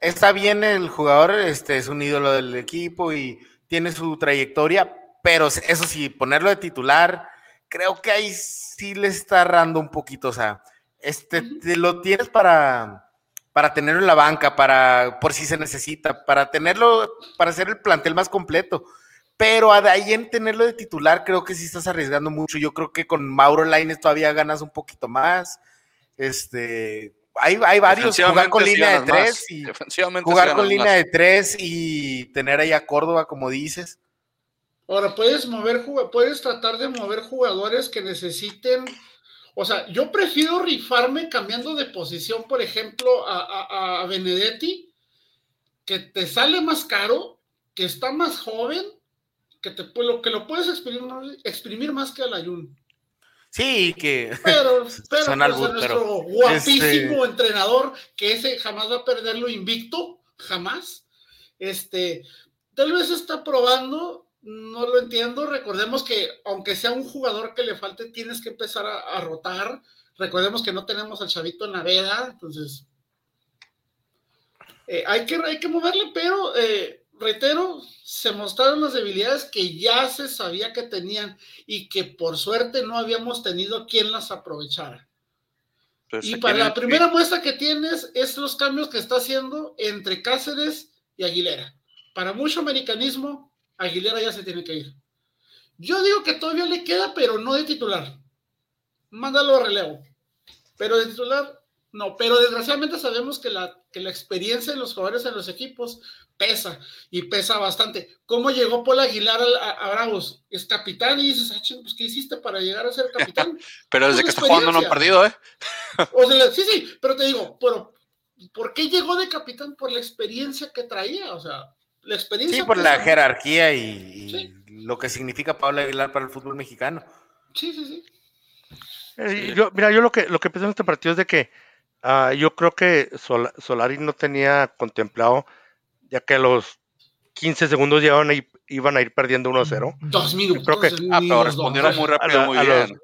Está bien el jugador, este es un ídolo del equipo y tiene su trayectoria, pero eso sí, ponerlo de titular, creo que ahí sí le está errando un poquito. O sea, este te lo tienes para, para tenerlo en la banca, para por si se necesita, para tenerlo, para hacer el plantel más completo. Pero ahí en tenerlo de titular, creo que sí estás arriesgando mucho. Yo creo que con Mauro Laines todavía ganas un poquito más. Este, hay, hay varios, jugar con línea de más. tres y jugar con línea más. de tres y tener ahí a Córdoba, como dices. Ahora, puedes mover, puedes tratar de mover jugadores que necesiten. O sea, yo prefiero rifarme cambiando de posición, por ejemplo, a, a- a Benedetti, que te sale más caro, que está más joven, que, te, lo, que lo puedes exprimir, más- exprimir más que al Ayun. Sí, que Pero, pero Son pues, albur, a nuestro guapísimo entrenador, que ese jamás va a perderlo invicto, jamás. Este, tal vez está probando, no lo entiendo. Recordemos que, aunque sea un jugador que le falte, tienes que empezar a, a rotar. Recordemos que no tenemos al chavito en la veda, entonces eh, hay, que, hay que moverle, pero eh, reitero, se mostraron las debilidades que ya se sabía que tenían y que por suerte no habíamos tenido quien las aprovechara. Pues Y para la el- primera muestra que tienes es los cambios que está haciendo entre Cáceres y Aguilera. Para mucho americanismo, Aguilera ya se tiene que ir. Yo digo que todavía le queda, pero no de titular. Mándalo a relevo. Pero de titular, no. Pero desgraciadamente sabemos que la, que la experiencia de los jugadores en los equipos pesa y pesa bastante. ¿Cómo llegó Paul Aguilar a, a Bravos? Es capitán y dices, ah, pues, ¿qué hiciste para llegar a ser capitán? Pero desde que está jugando no han perdido, ¿eh? O sea, sí, sí, pero te digo, pero ¿por qué llegó de capitán? Por la experiencia que traía, o sea, la experiencia. sí, por la pesa. jerarquía y, y Sí. lo que significa Pablo Aguilar para el fútbol mexicano. Sí, sí, sí. Eh, yo, mira, yo lo que lo que pienso en este partido es de que ah, yo creo que Sol- Solari no tenía contemplado, ya que a los 15 segundos ya iban a ir, iban a ir perdiendo 1-0. Dos minutos. creo que- Ah, pero los dos. respondieron muy rápido, la- muy a los- bien.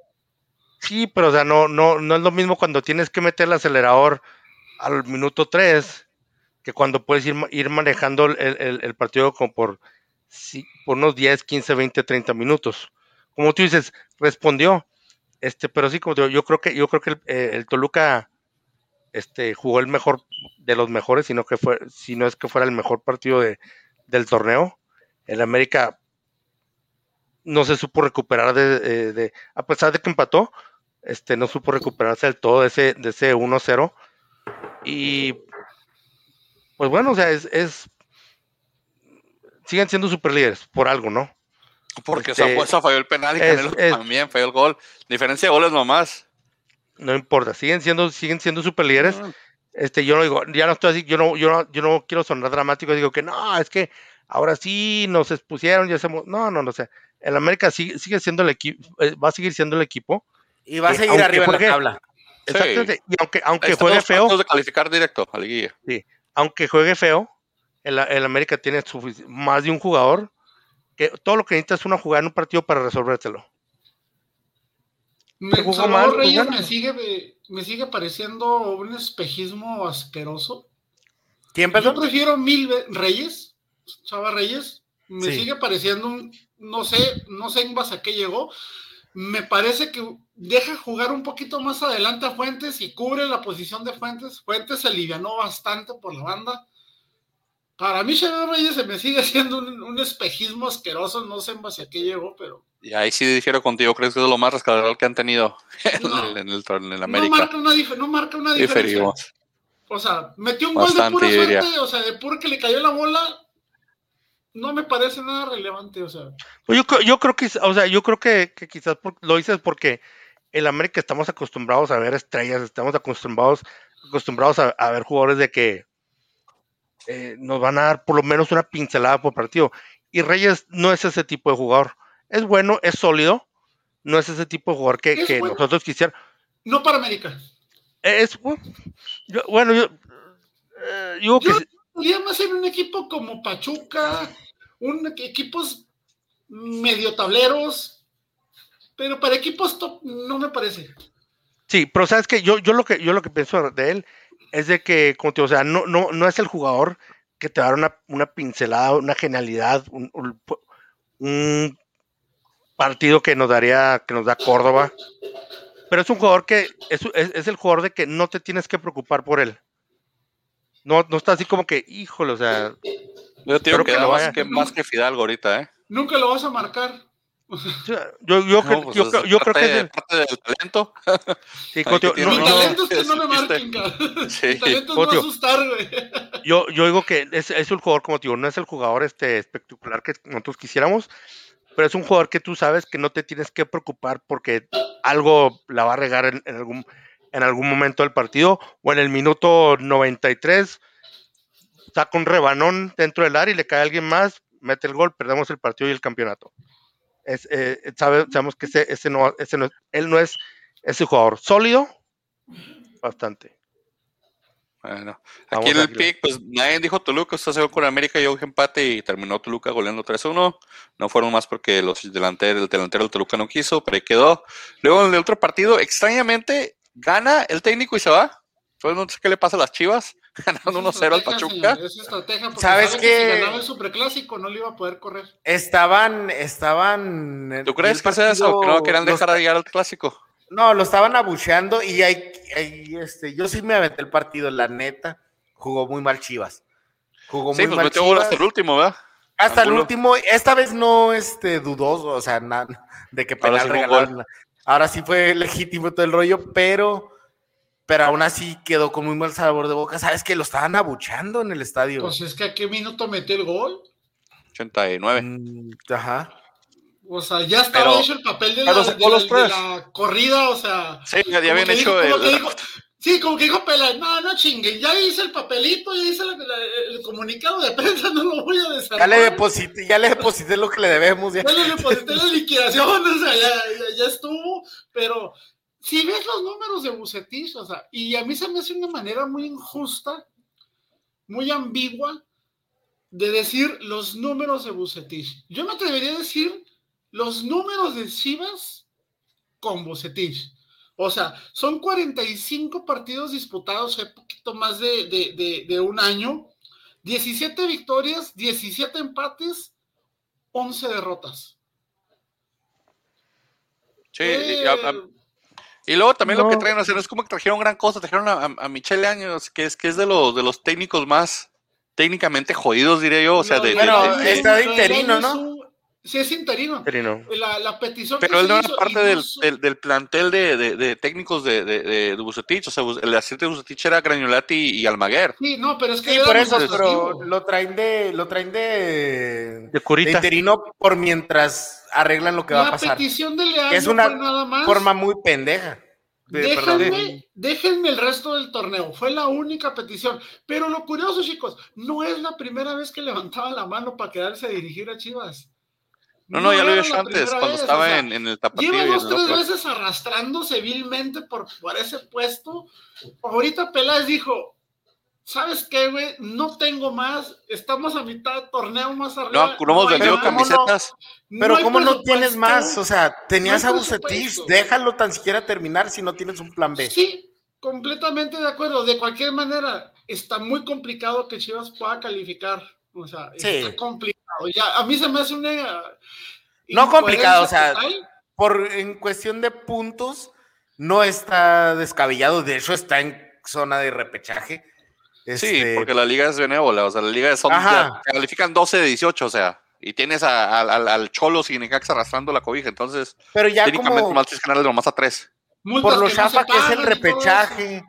Sí, pero o sea, no, no, no es lo mismo cuando tienes que meter el acelerador al minuto 3 que cuando puedes ir, ir manejando el, el- partido como por, sí, por unos 10, 15, 20, 30 minutos. Como tú dices, respondió. Este, pero sí, como digo, yo creo que, yo creo que el, eh, el Toluca este, jugó el mejor de los mejores, sino que fue, si no es que fuera el mejor partido de, del torneo. El América no se supo recuperar de, eh, de- a pesar de que empató, este, no supo recuperarse del todo de ese, de ese 1-0. Y pues bueno, o sea, es, es- siguen siendo super líderes por algo, ¿no? Porque Este, Zambuesa falló el penal y es- Canelo es- también falló el gol. Diferencia de goles nomás. No importa, siguen siendo, siguen siendo super líderes. Ah, Este, yo no digo, ya no estoy así, yo no, yo no, yo no quiero sonar dramático, digo que no, es que ahora sí nos expusieron, ya hacemos, no, no, no sé. El América sigue, sigue siendo el equipo, va a seguir siendo el equipo. Y va a Eh, seguir arriba en la tabla. Sí. Exactamente. Y aunque, aunque juegue feo, de calificar directo a liguilla. Aunque juegue feo, el, el América tiene más de un jugador que todo lo que necesita es una jugada en un partido para resolvértelo. Me, mal, Reyes me sigue, me sigue pareciendo un espejismo asqueroso. ¿Quién Yo prefiero mil Reyes, Chava Reyes, me Sí. sigue pareciendo un, no sé, no sé en base a qué llegó. Me parece que deja jugar un poquito más adelante a Fuentes y cubre la posición de Fuentes. Fuentes se alivianó bastante por la banda. Para mí, Chava Reyes se me sigue siendo un, un espejismo asqueroso, no sé en base a qué llegó, pero Y ahí sí difiero contigo, creo que es lo más rescatador que han tenido en, el, en, el, en el no América. marca, una dif- no marca una diferencia. Diferimos. O sea, metió un gol de pura suerte, o sea, de pura que le cayó la bola, no me parece nada relevante, o sea. Pues yo, creo- yo creo que, o sea, yo creo que, que quizás por- lo dices porque el América estamos acostumbrados a ver estrellas, estamos acostumbrados, acostumbrados a, a ver jugadores de que eh, nos van a dar por lo menos una pincelada por partido. Y Reyes no es ese tipo de jugador. Es bueno, es sólido, no es ese tipo de jugador que, que bueno. nosotros quisiéramos. No para América. Es bueno, yo, bueno, yo, eh, que Yo- sí- Podría más en un equipo como Pachuca, un equipos medio tableros, pero para equipos top no me parece. Sí, pero sabes que yo, yo lo que yo lo que pienso de él es de que, como te o sea, no, no, no es el jugador que te va a dar una, una pincelada, una genialidad, un, un- un partido que nos daría, que nos da Córdoba. Pero es un jugador que es, es- es el jugador de que no te tienes que preocupar por él. No, no está así como que, híjole, o sea, Yo te digo Espero que que lo más vaya. que, más que Fidalgo ahorita, ¿eh? Nunca lo vas a marcar. yo, yo, No, pues yo, es creo- que es el- parte del talento. sí, digo, tiene Mi no, uno- no, talento es que no me marquen, cabrón. Sí. Mi talento es no asustar, güey. yo, yo digo que es, es un jugador, como te digo, no es el jugador este espectacular que nosotros quisiéramos, pero es un jugador que tú sabes que no te tienes que preocupar porque algo la va a regar en, en algún, en algún momento del partido o en el minuto 93 saca un rebanón dentro del área y le cae a alguien más, mete el gol, perdemos el partido y el campeonato. Es, eh, sabe- sabemos que ese, ese no, ese no él no es ese jugador sólido, bastante. Bueno, Vamos, aquí en el pick, pues nadie dijo Toluca, está seguro con América, yo dije empate y terminó Toluca goleando 3-1. No fueron más porque los delanteros, el delantero del Toluca no quiso, pero ahí quedó. Luego en el otro partido, extrañamente, gana el técnico y se va. Pues no sé qué le pasa a las chivas, ganando Es 1-0 al Pachuca. señor, Es estrategia, porque ¿Sabes sabe qué? que si ganaba el superclásico no le iba a poder correr. Estaban, estaban. ¿Tú crees el que sea eso? Que no partido- querían los- dejar de llegar al clásico. No, lo estaban abucheando y ahí, ahí, este, yo sí me aventé el partido, la neta. Jugó muy mal Chivas. Jugó Sí, muy pues mal metió Chivas. hasta el último, ¿verdad? Hasta el Angulo. último, esta vez no este, dudoso, o sea, na- de que penal sí regalaron. Ahora sí fue legítimo todo el rollo, pero, pero aún así quedó con muy mal sabor de boca. ¿Sabes que lo estaban abuchando en el estadio? Pues es que a qué minuto metió el gol. 89. Mm, ajá. O sea, ya estaba Pero- hecho el papel de la, sacó de la- los de tres. la corrida, o sea. Sí, ya, habían hecho dijo- el. dijo- sí, como que dijo Pela, no, no chingue, ya hice el papelito, ya hice la- la- el comunicado de prensa, no lo voy a Ya desarmar. le deposité, ya le deposité lo que le debemos. ya. Ya le deposité la liquidación, o sea, ya, ya- ya estuvo, pero si ves los números de Bucetich, o sea, y a mí se me hace una manera muy injusta, muy ambigua, de decir los números de Bucetich. Yo me atrevería a decir los números de Chivas con Bucetich. O sea, son 45 partidos disputados, un poquito más de, de- de- de un año, 17 victorias, 17 empates, 11 derrotas. Sí, Eh, y, a- a- y luego también lo que traen, o sea, no es como que trajeron gran cosa, trajeron a, a, a Michele Años, que es, que es de los de los técnicos más técnicamente jodidos, diría yo, o sea, No, de, bueno, de- de- está de interino, ¿no? Sí, es interino. Interino. La, la petición Pero que él se no era hizo, parte del, no del, del plantel de, de- de técnicos de, de, de, de Bucetich. O sea, el asistente de Bucetich era Granulati y Almaguer. Sí, no, pero es que Sí, por eso, pero lo traen de, lo traen de, De curita. interino por mientras arreglan lo que va a La pasar. petición de Leal es una fue nada más. Forma muy pendeja. Déjenme, déjenme el resto del torneo. Fue la única petición. Pero lo curioso, chicos, no es la primera vez que levantaba la mano para quedarse a dirigir a Chivas. No, no, ya lo había hecho antes, cuando vez, estaba o sea, en, en el tapatío. Lleva dos, tres veces arrastrándose vilmente por, por ese puesto. Ahorita Peláez dijo, ¿sabes qué, güey? No tengo más. Estamos a mitad de torneo más arriba. No, no hemos vendido camisetas. Pero ¿cómo no tienes más? O sea, tenías a Bucetich, déjalo tan siquiera terminar si no tienes un plan B. Sí, completamente de acuerdo. De cualquier manera, está muy complicado que Chivas pueda calificar. O sea, Sí. está complicado. Ya, a mí se me hace una. No complicado, o sea. Por en cuestión de puntos, no está descabellado. De hecho, está en zona de repechaje. Sí, Este, porque la liga es benévola. O sea, la liga son. Ya califican 12 de 18, o sea. Y tienes a- a- al, al Cholos y Necaxa arrastrando la cobija. Entonces, pero ya técnicamente, como nomás tienes que ganarle nomás a 3. Multas por lo que no chafa que es el todo repechaje,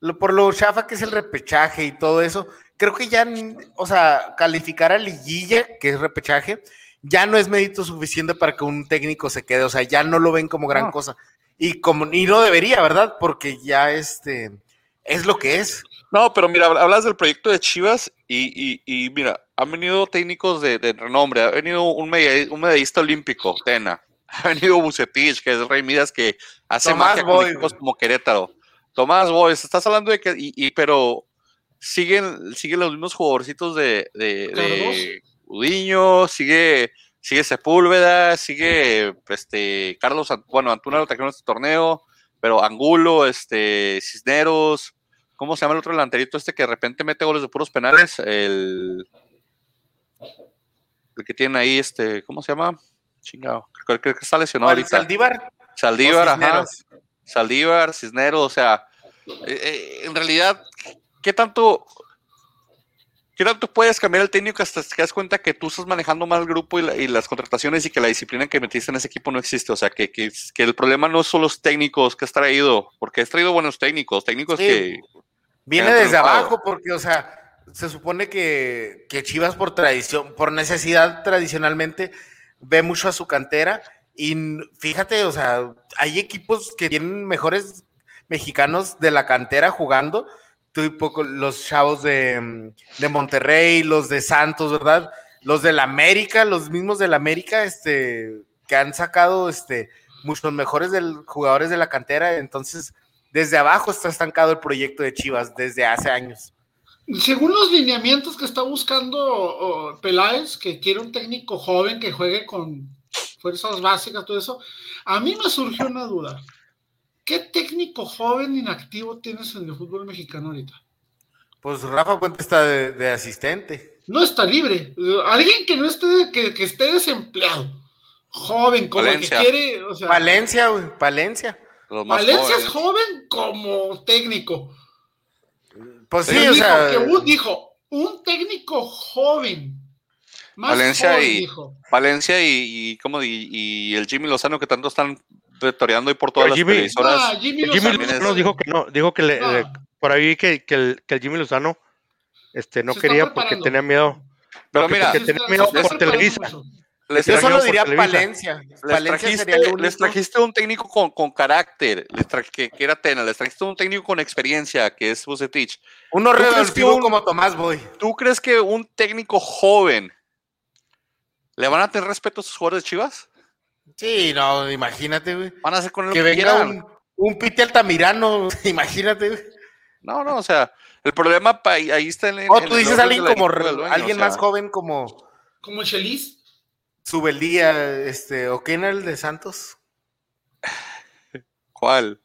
lo- por lo chafa que es el repechaje y todo eso, creo que ya, o sea, calificar a liguilla, que es repechaje, ya no es mérito suficiente para que un técnico se quede, o sea, ya no lo ven como gran No. cosa. Y como y no debería, ¿verdad? Porque ya este es lo que es. No, pero mira, hablas del proyecto de Chivas y, y, y mira, han venido técnicos de, de renombre, ha venido un, media- un medallista olímpico, Tena, ha venido Bucetich, que es Rey Midas, que hace Tomás magia con como Querétaro. Tomás Boys, estás hablando de que, y, y- pero siguen, siguen los mismos jugadorcitos de, de, de Udiño, sigue, sigue Sepúlveda, sigue este Carlos, bueno, Antuna lo trajeron este torneo, pero Angulo, este, Cisneros, ¿cómo se llama el otro delanterito este que de repente mete goles de puros penales? El, el que tiene ahí, este, ¿cómo se llama? Chingado, creo, creo que está lesionado ahorita. Saldívar, Saldívar, ajá. Saldívar, Cisneros, o sea, eh, eh, en realidad, ¿qué tanto, qué tanto puedes cambiar el técnico hasta que te das cuenta que tú estás manejando mal el grupo y, la- y las contrataciones y que la disciplina que metiste en ese equipo no existe? O sea, que, que, que el problema no son los técnicos que has traído, porque has traído buenos técnicos, técnicos Sí. que... Viene desde triunfado. abajo porque, o sea, se supone que, que Chivas por tradición, por necesidad tradicionalmente, ve mucho a su cantera y fíjate, o sea, hay equipos que tienen mejores mexicanos de la cantera jugando, tipo con los chavos de, mm, de Monterrey, los de Santos, ¿verdad? Los del América, los mismos del América, este, que han sacado, este, muchos mejores del, jugadores de la cantera, entonces desde abajo está estancado el proyecto de Chivas desde hace años. Según los lineamientos que está buscando Peláez, que quiere un técnico joven que juegue con fuerzas básicas, todo eso, a mí me surgió una duda. ¿Qué técnico joven inactivo tienes en el fútbol mexicano ahorita? Pues Rafa Puente está de, de asistente. No está libre. Alguien que no esté, que, que esté desempleado, joven, como el que Valencia. quiere, o sea, Palencia, güey, Palencia. Los más Valencia es joven como técnico. Pues sí, Pero o dijo, sea, que un, dijo, un técnico joven. Más Valencia joven, y-. Valencia y, y, ¿cómo di- y el Jimmy Lozano que tanto están retoreando ahí por todas Pero las Jimmy- televisoras. Ah, Jimmy El Jimmy Lozano es- Lozano dijo que no, dijo que le, No. le- por ahí vi que, que el, que el Jimmy Lozano este, no quería porque tenía miedo. Pero que mira, tenía miedo se por Televisa. les, yo solo diría. Palencia. les Palencia trajiste, les un técnico con, con carácter, les que, que era Tena, les trajiste un técnico con experiencia, que es Bucetich. Uno ¿Tú crees revolutivo que un- como Tomás Boy. ¿Tú crees que un técnico joven le van a tener respeto a sus jugadores de Chivas? Sí, no, imagínate, güey. Van a hacer con él lo Que que venga quieran. un, un Pite Altamirano, imagínate, güey. No, no, o sea, el problema ahí está en, en- O tú el dices alguien de la como dueño, alguien o sea, más joven como Como Chelis. Subeldía, este, o quién era el de Santos. ¿Cuál?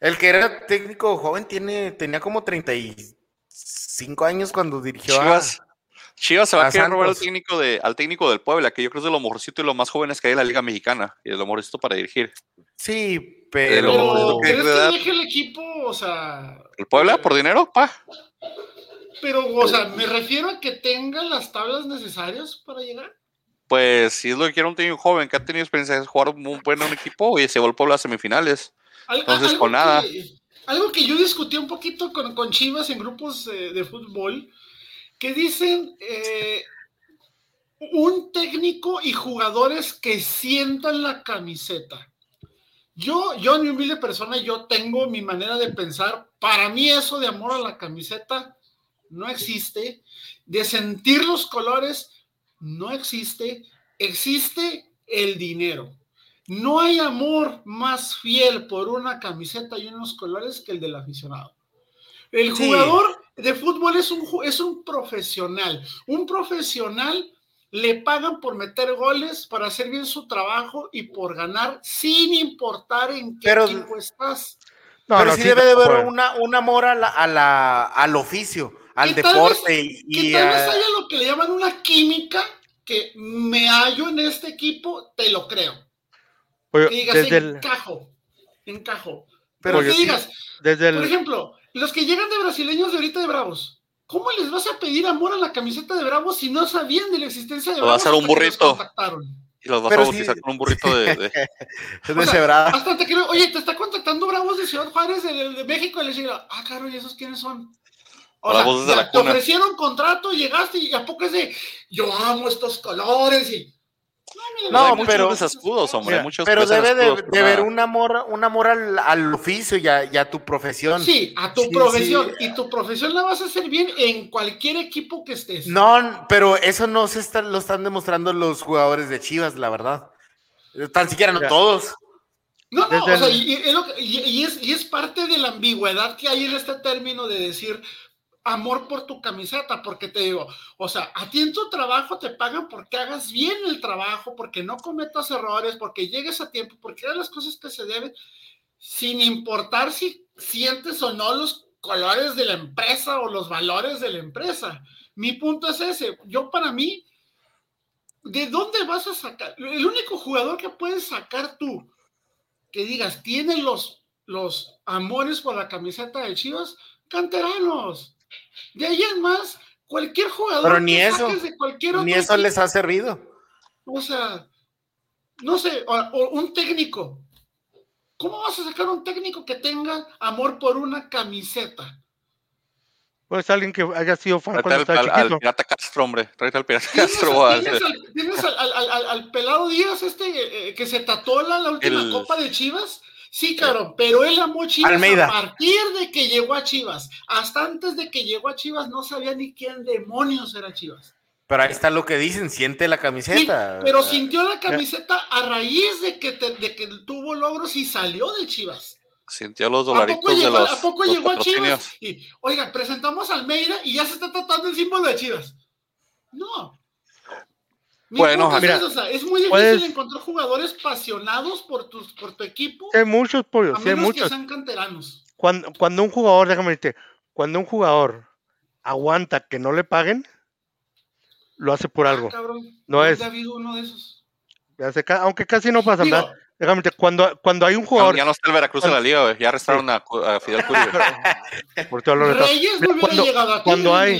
El que era técnico joven tiene, tenía como 35 años cuando dirigió a- Chivas. Se va a, a querer robar al técnico, de, al técnico del Puebla, que yo creo que es de lo mejorcito y lo más jóvenes que hay en la Liga Mexicana, y de lo mejorcito para dirigir. Sí, Pero- pero. Pero, ¿qué ¿crees que deje el equipo? O sea, ¿El Puebla por dinero? Pa. pero, o sea, me refiero a que tenga las tablas necesarias para llegar. Pues si es lo que quiere un técnico joven que ha tenido experiencia de jugar muy bueno en un equipo y se volvió a las semifinales. Al- Entonces, con nada. que- algo que yo discutí un poquito con, con Chivas en grupos eh, de fútbol, que dicen eh, un técnico y jugadores que sientan la camiseta. Yo, yo, mi humilde persona, yo tengo mi manera de pensar. Para mí eso de amor a la camiseta no existe. De sentir los colores no existe. Existe el dinero. No hay amor más fiel por una camiseta y unos colores que el del aficionado. El Sí. jugador de fútbol es un, es un profesional. Un profesional le pagan por meter goles, para hacer bien su trabajo y por ganar, sin importar en qué Pero- equipo estás. No, Pero no, sí, sí, debe de haber bueno. una, un amor a la, a la- al oficio, al deporte vez- y, Que y tal a- vez haya lo que le llaman una química que me hallo en este equipo, te lo creo. Oye, Que digas, desde, el, encajo, encajo. Pero que sí, digas, desde Por el, ejemplo, los que llegan de brasileños de ahorita de Bravos, ¿cómo les vas a pedir amor a la camiseta de Bravos si no sabían de la existencia de Lo va a Bravos? hacer un burrito. Y los vas Pero a sí- bautizar con un burrito de. de- es O de sea. Hasta te creo, oye, te está contactando Bravos de Ciudad Juárez, de, de México, y les digo, ah, caro, ¿y esos quiénes son? O sea, Bravos desde ya la te cuna. ofrecieron contrato, llegaste y a poco es de, yo amo estos colores y... No, hay muchos pero- desescudos, hombre. Mira, muchos Pero debe de, nada. un amor, un amor al, al oficio y a, y a tu profesión. Sí, a tu Sí, profesión. sí. Y tu profesión la vas a hacer bien en cualquier equipo que estés. No, pero eso no se está, lo están demostrando los jugadores de Chivas, la verdad. Tan siquiera no todos. No, no, Desde o sea, el- y, y es lo que- y- y es, y es parte de la ambigüedad que hay en este término de decir amor por tu camiseta, porque te digo, o sea, a ti en tu trabajo te pagan porque hagas bien el trabajo, porque no cometas errores, porque llegues a tiempo, porque hagas las cosas que se deben, sin importar si sientes o no los colores de la empresa o los valores de la empresa. Mi punto es ese, yo para mí, ¿de dónde vas a sacar? El único jugador que puedes sacar tú, que digas, tiene los, los amores por la camiseta de Chivas, canteranos. De ahí en más, cualquier jugador Pero ni que eso, saques de cualquier otro Ni eso equipo, les ha servido. o sea, no sé, o, o un técnico. ¿Cómo vas a sacar un técnico que tenga amor por una camiseta? pues alguien que haya sido fan cuando al, estaba al- pirata Castro, hombre. Tráete al pirata ¿Tienes, Castro. al- tienes al, tienes al- al- al- al- al pelado Díaz este eh, que se tatuó la, la última El- copa de Chivas? Sí, cabrón, pero él amó Chivas Almeida. a partir de que llegó a Chivas. Hasta antes de que llegó a Chivas no sabía ni quién demonios era Chivas. Pero ahí está lo que dicen, siente la Sí, camiseta. pero sintió la camiseta a raíz de que, te- de que tuvo logros y salió de Chivas. Sintió los ¿A poco dolaritos de los, a, poco los llegó a. Chivas? Y, oiga, presentamos a Almeida y ya se está tratando el símbolo de Chivas. No. Bueno, es mira, eso, o sea, es muy difícil puedes- encontrar jugadores pasionados por tu, por tu equipo, Sí, hay muchos pollos, a sí, hay menos que muchos. sean canteranos. Cuando, cuando un jugador, déjame decirte, cuando un jugador aguanta que no le paguen, lo hace por algo. Ah, cabrón, No ¿dónde es- ha habido uno de esos? Aunque casi no pasa Digo, nada. Déjame decirte, cuando, cuando hay un jugador, ya no está el Veracruz en la liga, güey. Ya arrestaron a, Cu- a Fidel Curi. güey. por todo lo Reyes no hubiera cuando- llegado aquí. cuando hay-.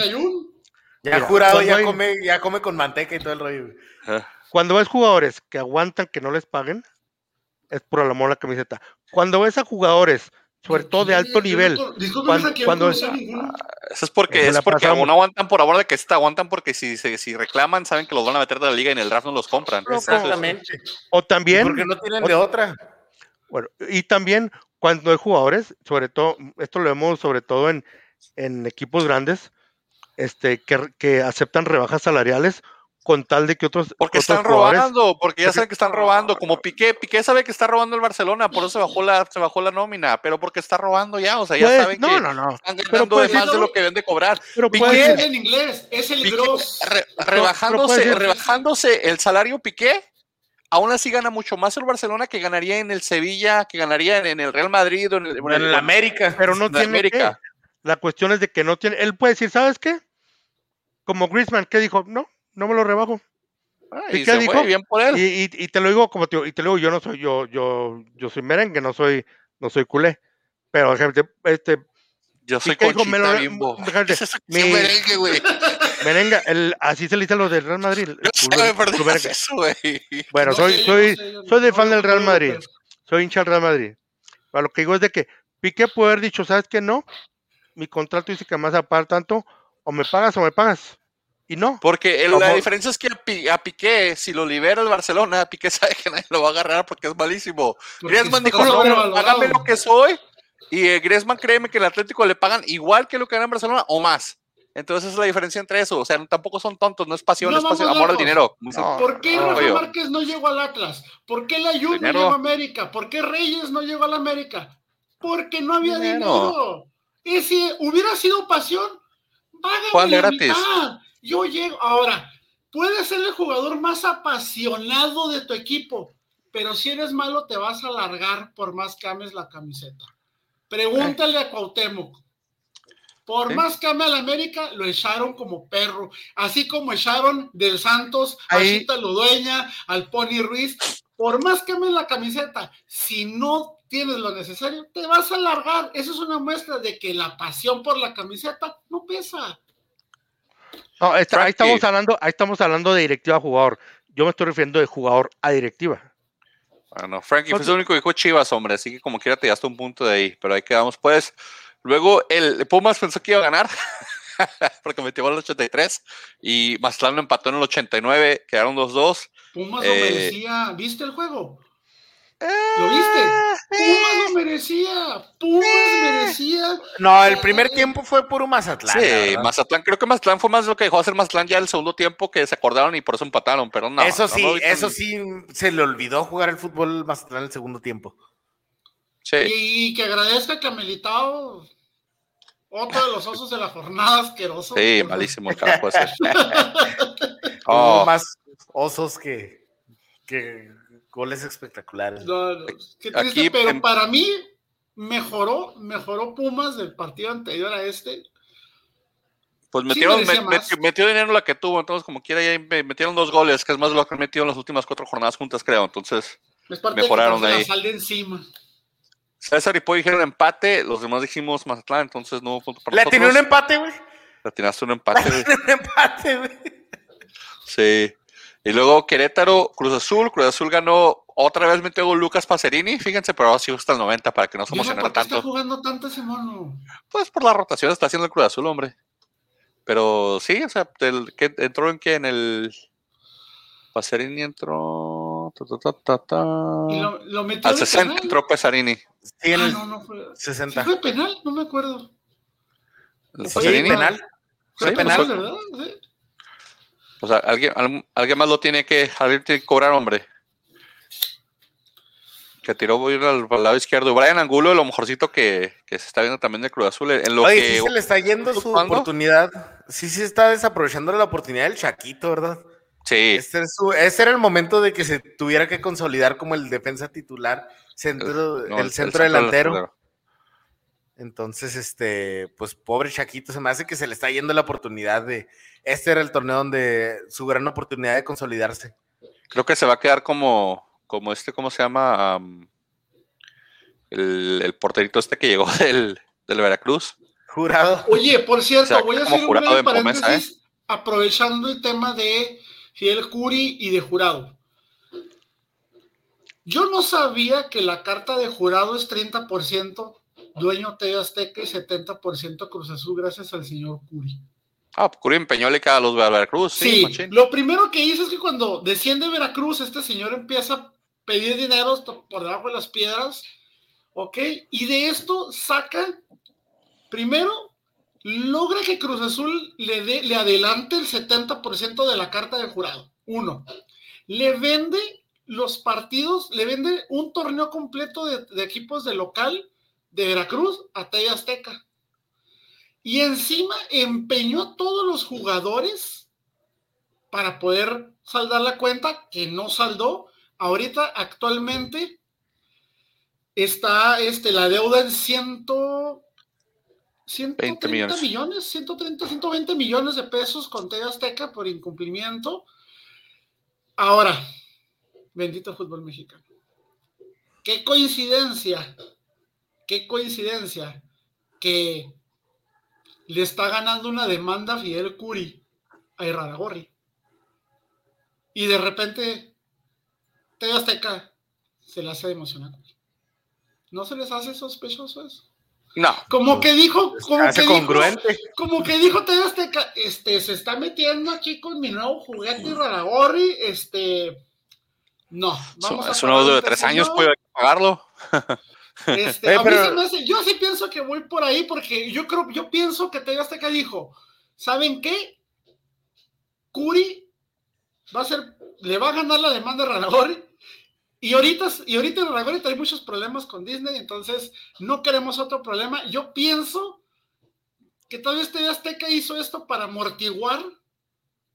Ya Mira, jurado, ya hay- come, ya come con manteca y todo el rollo. cuando ves jugadores que aguantan que no les paguen, es por el amor a la camiseta. Cuando ves a jugadores, sobre todo de alto nivel, cuando- Frankie, yo no cuando- conocía a ninguno. Eso es porque, es porque no aguantan por amor de que está, aguantan porque si, si, si reclaman, saben que los van a meter de la liga y en el draft no los compran. Exactamente. o también, Porque no tienen de otra. bueno, y también cuando hay jugadores, sobre todo, esto lo vemos sobre todo en, en equipos grandes, este, que, que aceptan rebajas salariales con tal de que otros, Porque otros están jugadores- robando, porque ya Porque- saben que están robando, como Piqué, Piqué sabe que está robando el Barcelona, por eso se bajó la, se bajó la nómina, pero porque está robando ya, o sea, ya Pues, saben no, que no, no. están ganando de ser- más de lo que ven de cobrar. Pero Piqué- ser- en inglés, es el Piqué, gross. re- pero rebajándose, rebajándose el salario Piqué, aún así gana mucho más el Barcelona que ganaría en el Sevilla, que ganaría en, en el Real Madrid o en el, En el América. pero no en tiene América. La cuestión es de que no tiene. Él puede decir, ¿sabes qué? Como Griezmann, que dijo? No, no me lo rebajo. Ah, ¿Y y qué se dijo? fue bien por él. Y, y- y te lo digo como te, y te lo digo, yo no soy, yo, yo, yo soy merengue, no soy, no soy culé. Pero gente, este, Yo soy Piqué dijo, Conchita me lo- Bimbo. es mi- merengue, güey. Merenga, el, así se le dice a los del Real Madrid. verga. eso, güey. Bueno, No soy, yo soy, no soy de no- fan no del Real Madrid. Soy hincha del Real Madrid. Pero lo que digo es de que Piqué puede haber dicho, ¿sabes qué? No. Mi contrato dice que me vas a pagar tanto, o me pagas o me pagas. Y no. Porque el- la diferencia es que a, Pi- a Piqué, si lo libera el Barcelona, Piqué sabe que nadie lo va a agarrar porque es malísimo. Porque Griezmann dijo, no, hágame lo que soy. Y eh, Griezmann créeme que el Atlético le pagan igual que lo que gana en Barcelona o más. Entonces esa es la diferencia entre eso. O sea, tampoco son tontos, no es pasión, No es pasión, amor al dinero. No. ¿Por qué No, Rafa yo. Márquez no llegó al Atlas? ¿Por qué la Juve no llegó a América? ¿Por qué Reyes no llegó a la América? Porque no había Dinero. dinero. Y si hubiera sido pasión, págame la gratis. mitad. Yo llego. Ahora, puedes ser el jugador más apasionado de tu equipo, pero si eres malo te vas a alargar por más que ames la camiseta. Pregúntale a Cuauhtémoc. Por Sí. más que ame a la América, lo echaron como perro. Así como echaron del Santos a Ahí- Chita Ludueña, al Pony Ruiz. Por más que ames la camiseta, si no tienes lo necesario, te vas a alargar. Eso es una muestra de que la pasión por la camiseta no pesa. No, está- ahí estamos hablando, ahí estamos hablando de directiva a jugador. Yo me estoy refiriendo de jugador a directiva. Bueno, Frankie fue Ok. el único que dijo Chivas, hombre, así que como quiera te a un punto de ahí, pero ahí quedamos. Pues luego el Pumas pensó que iba a ganar porque metió al 83 y Mazatlán lo empató en el 89, quedaron 2-2. Pumas Eh, lo merecía. ¿Viste el juego? ¿Lo viste? Pumas lo merecía. Pumas merecía. No, el primer tiempo fue puro Mazatlán. Sí. Mazatlán, creo que Mazatlán fue más lo que dejó hacer Mazatlán ya el segundo tiempo que se acordaron y por eso empataron, pero no. eso sí, eso sí, se le olvidó jugar el fútbol Mazatlán el segundo tiempo. Sí. Y, y que agradezca que a Militao, otro de los osos de la jornada asqueroso. Sí, malísimo el carajo ese. Hubo Oh, más osos que, que goles espectaculares. No, no, qué triste, Aquí pero en- para mí mejoró, mejoró Pumas del partido anterior a este. pues metieron, metió, metió dinero la que tuvo, entonces como quiera ya me- metieron dos goles, que es más de lo que han metido en las últimas cuatro jornadas juntas, creo. Entonces, Es parte Mejoraron de ahí. la sal de encima. César y Poy dijeron empate, los demás dijimos Mazatlán, entonces no hubo punto para Le nosotros. tiene un empate, güey. Le atinaste un empate, güey. Le tiene un empate, güey. Sí. Y luego Querétaro, Cruz Azul. Cruz Azul ganó otra vez metió gol Lucas Pacerini. Fíjense, pero ahora sí hasta el 90 para que no se emocionara ¿Por qué está jugando tanto ese mono? Pues por la rotación está haciendo el Cruz Azul, hombre. Pero sí, o sea, el, ¿qué- ¿entró en qué? En el. Pacerini entró. ta, ta, ta, ta, ta. Y lo, lo metió Al de 60 penal. entró Pacerini. Sí, en Ah, el no, no fue. ¿Sí 60. fue penal? No me acuerdo. El Sí, Pacerini. penal. Fue Sí, penal, pues, ¿verdad? Sí. O sea, alguien, alguien más lo tiene que, alguien tiene que cobrar, hombre. Que tiró voy al, al lado izquierdo. Brian Angulo, lo mejorcito que, que se está viendo también de Cruz Azul. En lo Oye, que sí se le está yendo su oportunidad. Sí, sí está desaprovechando la oportunidad del Chaquito, ¿verdad? sí, Este, es su- ese era el momento de que se tuviera que consolidar como el defensa titular, centro, no, el, centro delantero. delantero. Entonces, este, pues pobre Chaquito, se me hace que se le está yendo la oportunidad de. Este era el torneo donde su gran oportunidad de consolidarse. Creo que se va a quedar como, como este, ¿cómo se llama? Am, el, el porterito este que llegó del, del Veracruz. Jurado. Oye, por cierto, O sea, voy a como hacer un jurado breve en promesa, paréntesis aprovechando el tema de Fidel Curi y de jurado. Yo no sabía que la carta de jurado es 30% dueño TV Azteca y 70% Cruz Azul gracias al señor Curi. Ah, pues Curi empeñó le queda a los de Veracruz. Sí, Sí, lo primero que hizo es que cuando desciende Veracruz, este señor empieza a pedir dinero por debajo de las piedras, ¿ok? Y de esto saca, primero, logra que Cruz Azul le, dé- le adelante el 70% de la carta de jurado. Uno, le vende los partidos, le vende un torneo completo de, de equipos de local de Veracruz a TV Azteca. Y encima empeñó todos los jugadores para poder saldar la cuenta, que no saldó. Ahorita, actualmente, está este, la deuda en ciento, 130 millones. millones. 130, 120 millones de pesos con TV Azteca por incumplimiento. Ahora, bendito fútbol mexicano. Qué coincidencia, qué coincidencia que le está ganando una demanda a Fidel Curi a Iraragorri. Y de repente, TV Azteca se le hace emocionante. ¿No se les hace sospechoso eso? No. Como que dijo, como que dijo, congruente. como que dijo TV Azteca, este, se está metiendo aquí con mi nuevo juguete Iraragorri, este, no, vamos a es un pagar audio de un tres años, que pagarlo. Este, Eh, a mí pero- se me hace- yo sí pienso que voy por ahí porque yo creo, yo pienso que TV Azteca dijo, ¿saben qué? Curi va a ser, le va a ganar la demanda a Ranagori y ahorita, y ahorita Ranagori trae muchos problemas con Disney, entonces no queremos otro problema. Yo pienso que tal vez TV Azteca hizo esto para amortiguar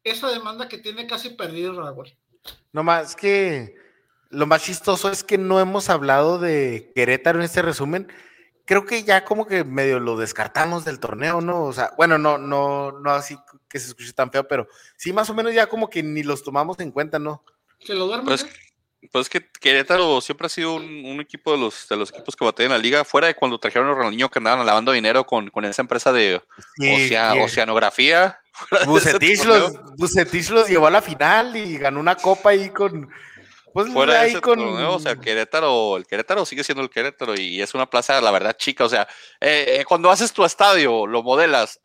esa demanda que tiene casi perdido Ranagori. No más que lo más chistoso es que no hemos hablado de Querétaro en este resumen. Creo que ya como que medio lo descartamos del torneo, ¿no? O sea, bueno, no, no, no así que se escuche tan feo, pero sí más o menos ya como que ni los tomamos en cuenta, ¿no? Que lo duermen. Pues, ¿eh? pues es que Querétaro siempre ha sido un, un equipo de los, de los equipos que batallan en la liga, fuera de cuando trajeron a Ronaldinho que andaban lavando dinero con, con esa empresa de ocea- sí. oceanografía. Bucetich los, Bucetich los llevó a la final y ganó una copa ahí con. Pues fuera de ahí ese con. torneo, o sea, Querétaro, el Querétaro sigue siendo el Querétaro y es una plaza, la verdad, chica. O sea, eh, eh, cuando haces tu estadio, lo modelas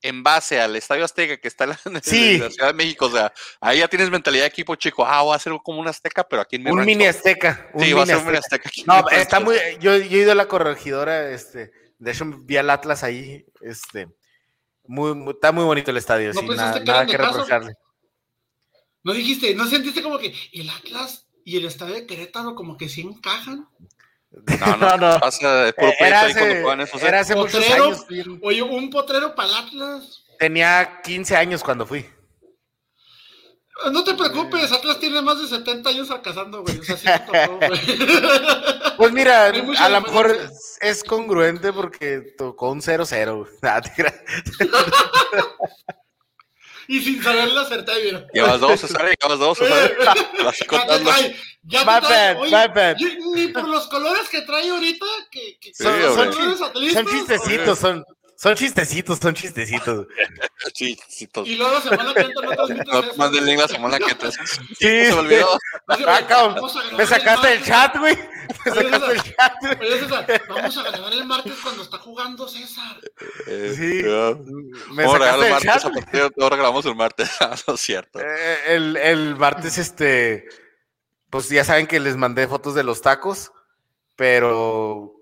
en base al Estadio Azteca que está en la, en Sí. la Ciudad de México, o sea, ahí ya tienes mentalidad de equipo chico. Ah, voy a hacer como un Azteca, pero aquí en mi un rancho. mini azteca. Un Sí, va a mini ser un mini Azteca. Aquí No, está rancho. muy. Yo, yo he ido a la corregidora, este. De hecho, vi al Atlas ahí. Este. Muy, muy- está muy bonito el estadio. ¿No sí, pensaste nada, que nada que reprocharle. ¿No dijiste, no sentiste como que el Atlas y el estadio de Querétaro como que sí encajan? No, no, No, no. pasa de puro Eh, Era ahí cuando hace, esos. ¿eh? era hace muchos años. Oye, un potrero para el Atlas. Tenía 15 años cuando fui. No te preocupes, Atlas tiene más de 70 años fracasando, güey. O sea, sí me tocó, güey. Pues mira, a lo mejor es congruente porque tocó un 0-0. Y sin saber la certeza, mira. Llevas dos, César, llevas dos, César. Te contando. trae, ya My bad, Oye, my bad. yo- ni por los colores que trae ahorita, que, que Sí, son, son atlistas, son chistecitos, son, son chistecitos, son chistecitos. Todos. Y luego la semana que entra no transmites No, eso. más de link la semana que te. Sí, Se me olvidó. Ah, cabrón, Me sacaste el chat, güey. Me Oye, sacaste el César. chat. güey. Oye, César, vamos a grabar el martes cuando está jugando César. Eh, Sí. ya. Me sacaste el chat. a partir de ahora grabamos el martes. Ah, no es cierto. Eh, El, el martes, este, pues ya saben que les mandé fotos de los tacos, pero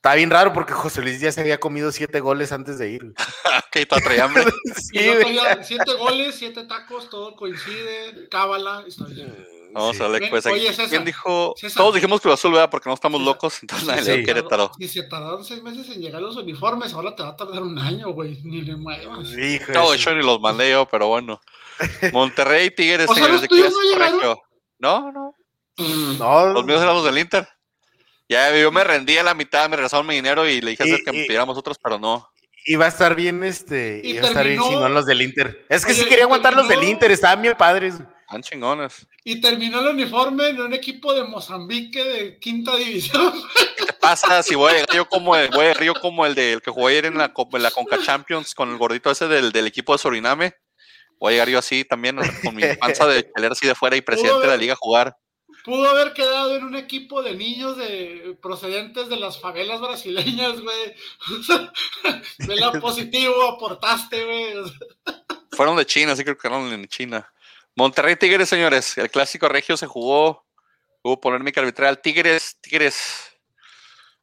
está bien raro porque José Luis ya se había comido siete goles antes de ir. Todo traía hambre. Sí, yo todavía, siete goles, siete tacos, todo coincide, cábala, está bien. Vamos Sí. a ver, pues aquí. Oye, César, ¿Quién dijo? César. Todos dijimos Cruz Azul, ¿verdad? Porque no estamos César. locos. Entonces nadie Sí. le dio Querétaro. Si se tardaron seis meses en llegar los uniformes, ahora te va a tardar un año, güey. Ni le muevas. Hijo de No, hecho ni los mandé yo, pero bueno. Monterrey, Tigres, O sea, señores ¿los de no llegaron? No, no. No, Los míos eran los del Inter. Ya yo me rendí a la mitad, me regresaron mi dinero y le dije a Y- César que me y- pidiéramos otros, pero no. iba a estar bien, este, Y iba a estar bien terminó- chingón los del Inter. Es que sí quería y aguantar los del Inter, estaban bien padres. Están chingones. Y terminó el uniforme en un equipo de Mozambique de quinta división. ¿Qué te pasa si voy a llegar yo como el, voy a llegar yo como el del que jugué ayer en la, en la Conca Champions con el gordito ese del, del equipo de Soriname? Voy a llegar yo así también, con mi panza de cheler así de fuera y presidente de la liga a jugar. Pudo haber quedado en un equipo de niños de procedentes de las favelas brasileñas, güey. De la positivo, aportaste, güey. Fueron de China, sí creo que eran en China. Monterrey Tigres, señores. El clásico regio se jugó. Hubo polémica arbitral. Tigres, Tigres.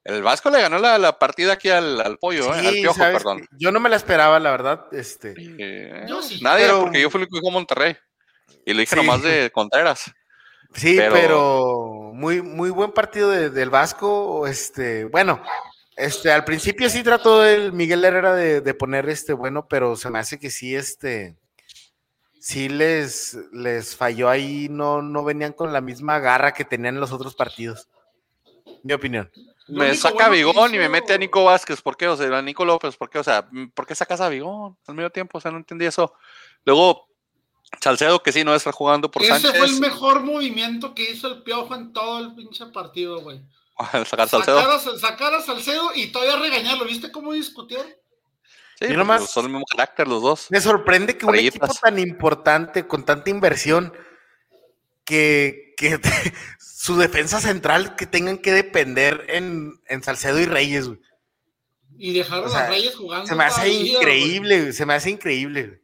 El Vasco le ganó la, la partida aquí al, al pollo, ¿eh? al piojo, ¿sabes perdón. Yo no me la esperaba, la verdad. Este, Eh, Yo sí. Nadie, Pero- porque yo fui el que dijo Monterrey. Y le dije Sí. nomás de Contreras. Sí, Pero- pero, muy, muy buen partido de- del Vasco. Este, bueno, este, al principio sí trató el Miguel Herrera de, de poner este bueno, pero se me hace que sí, este, sí les, les falló ahí, no, no venían con la misma garra que tenían en los otros partidos. Mi opinión. Me saca bueno que Vigón y hizo- me mete a Nico Vázquez. ¿Por qué? O sea, a Nico López, ¿por qué? O sea, ¿por qué sacas a Vigón al medio tiempo? O sea, no entendí eso. Luego, Salcedo, que sí, no está jugando por Ese Sánchez. fue el mejor movimiento que hizo el piojo en todo el pinche partido, güey. Sacar Salcedo. Sacar a, sacar a Salcedo y todavía regañarlo. ¿Viste cómo discutieron? Sí, Yo nomás- son el mismo carácter los dos. Me sorprende que un equipo tan importante, con tanta inversión, que, que su defensa central que tengan que depender en, en Salcedo y Reyes, güey. Y dejaron O sea, a Reyes jugando. Se me hace increíble, güey, se me hace increíble. güey.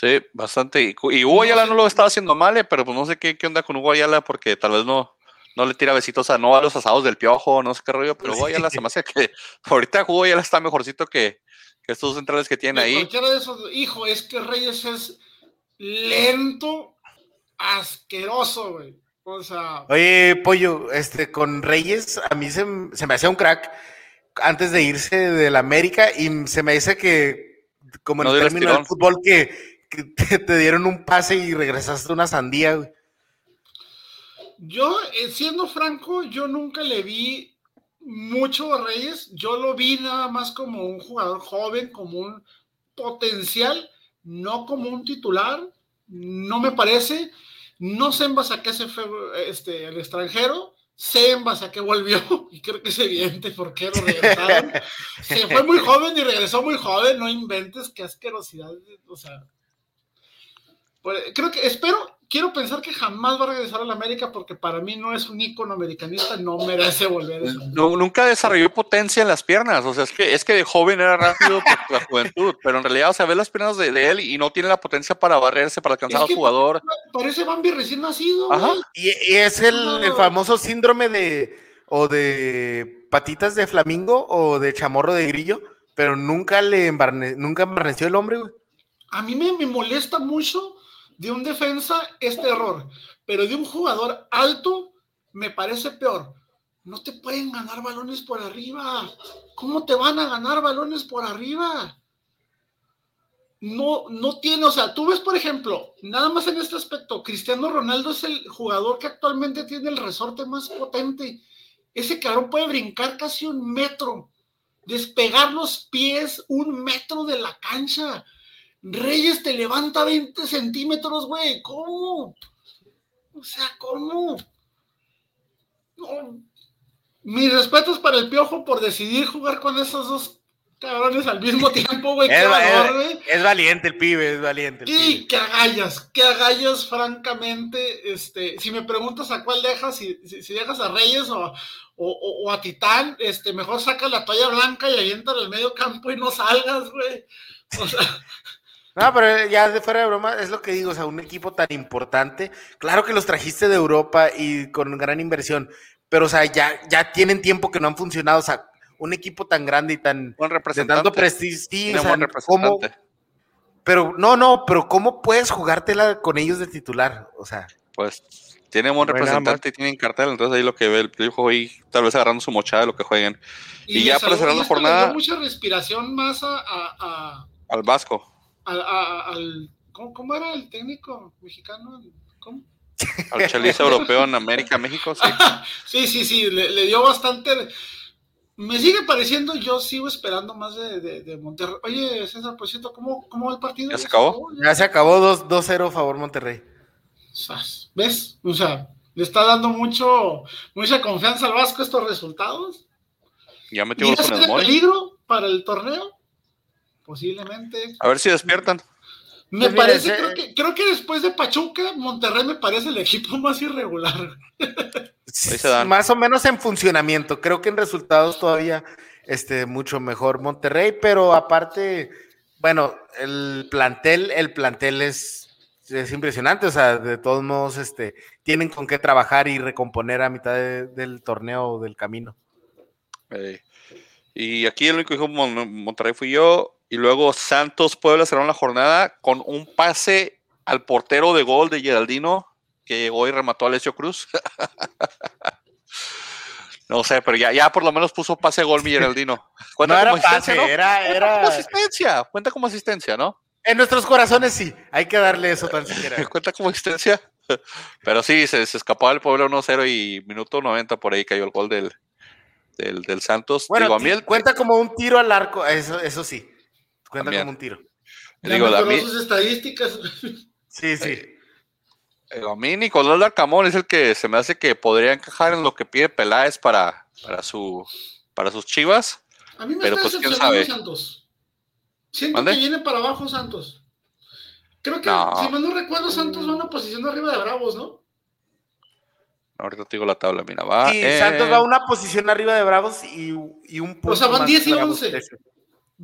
Sí, bastante. Y, y Hugo Ayala no lo estaba haciendo mal, eh, pero pues no sé qué, qué onda con Hugo Ayala, porque tal vez no, no le tira besitos a no a los asados del piojo, no sé qué rollo, pero Hugo Ayala se me hace que ahorita Hugo Ayala está mejorcito que, que estos centrales que tienen De ahí. Cualquiera de esos, hijo, es que Reyes es lento, asqueroso, güey. O sea, Oye, Pollo, este, con Reyes, a mí se, se me hacía un crack antes de irse del América y se me dice que, como en No el término del fútbol, que, que te, te dieron un pase y regresaste una sandía, güey. yo, eh, siendo franco, yo nunca le vi mucho a Reyes. Yo lo vi nada más como un jugador joven, como un potencial, no como un titular. No me parece. No sé en base a qué se fue este, el extranjero. Sé en base a qué volvió. Y creo que es evidente por qué lo regresaron. se fue muy joven y regresó muy joven. No inventes, qué asquerosidad. O sea, creo que, espero, quiero pensar que jamás va a regresar a la América porque para mí no es un ícono americanista, no merece volver. a eso. No- nunca desarrolló potencia en las piernas, o sea, es que, es que de joven era rápido por la juventud, pero en realidad, o sea, ve las piernas de, de él y no tiene la potencia para barrerse, para alcanzar Es al que- jugador. Parece Bambi recién nacido. Ajá. Y, y es el, famoso síndrome de, o de patitas de flamingo o de chamorro de grillo, pero nunca le embarne, nunca embarneció el hombre, güey. A mí me, me molesta mucho de un defensa este error, pero de un jugador alto me parece peor. No te pueden ganar balones por arriba. ¿Cómo te van a ganar balones por arriba? No, no tiene, o sea, tú ves, por ejemplo, nada más en este aspecto, Cristiano Ronaldo es el jugador que actualmente tiene el resorte más potente. Ese cabrón puede brincar casi un metro, despegar los pies un metro de la cancha. Reyes te levanta 20 centímetros, güey. ¿Cómo? O sea, ¿cómo? No. Mis respetos para el piojo por decidir jugar con esos dos cabrones al mismo tiempo, güey. Qué Es, es- valiente el pibe, es valiente el Y que agallas, que agallas, francamente. Este, si me preguntas a cuál dejas, si, si, si dejas a Reyes o, o, o- a Titán, este, mejor saca la toalla blanca y aviéntala al medio campo y no salgas, güey. O sea, No, pero ya de fuera de broma, es lo que digo, o sea, un equipo tan importante, claro que los trajiste de Europa y con gran inversión, pero o sea, ya, ya tienen tiempo que no han funcionado, o sea, un equipo tan grande y tan Buen representante. tanto prestigio, o sea, buen ¿cómo- representante. pero no, no, pero ¿cómo puedes jugártela con ellos de titular? O sea, Pues tiene buen representante y tienen cartel, entonces ahí lo que ve el piojo ahí, tal vez agarrando su mochada de lo que jueguen. Y ya para cerrar y la jornada- dio mucha respiración más a, a- a- Al Vasco, a- a- al. ¿cómo, cómo era el técnico mexicano? ¿Cómo? al Chaliza europeo en América, México, sí. Sí, sí, sí, le, le dio bastante. Me sigue pareciendo, yo sigo esperando más de, de- de Monterrey. Oye, César, por cierto, ¿cómo, cómo va el partido? ¿Ya se acabó? ya se acabó 2 2-0 favor Monterrey. ¿Ves? O sea, le está dando mucho, mucha confianza al Vasco estos resultados. Ya ¿Y metimos es con el peligro para el torneo? Posiblemente. A ver si despiertan. Me Pues parece, creo que, creo que después de Pachuca, Monterrey me parece el equipo más irregular. Más o menos en funcionamiento, creo que en resultados todavía este, mucho mejor Monterrey, pero aparte, bueno, el plantel, el plantel es, es impresionante, o sea, de todos modos, este, tienen con qué trabajar y recomponer a mitad de- del torneo o del camino. Eh, y aquí el único que dijo Mon- Monterrey fui yo. Y luego Santos Puebla cerraron la jornada con un pase al portero de gol de Geraldino que llegó y remató a Alessio Cruz. no sé, pero ya, ya por lo menos puso pase gol mi Geraldino. No Cuenta era como asistencia, pase, ¿no? era, Cuenta como era, asistencia, cuenta como asistencia, ¿no? en nuestros corazones sí, hay que darle eso tan siquiera. cuenta como asistencia. Pero sí, se, se escapó del Puebla 1-0 y minuto 90 por ahí cayó el gol del, del, del Santos. Bueno, Digo, a mí el- cuenta como un tiro al arco, eso, eso sí, cuenta como un tiro. Ya digo, a mejoró mí- sus estadísticas. Sí, sí. Eh, A mí Nicolás Larcamón es el que se me hace que podría encajar en lo que pide Peláez para, para, su, para sus chivas. A mí me Pero, está pues, quién decepcionando sabe. Santos. Siento ¿Mande? que viene para abajo Santos. Creo que, No. si mal no recuerdo, Santos va a una posición arriba de Bravos, ¿no? Ahorita te digo la tabla, mira, va. Sí, Santos va a una posición arriba de Bravos y, y un punto. sea, van más 10 y que Bravos 11.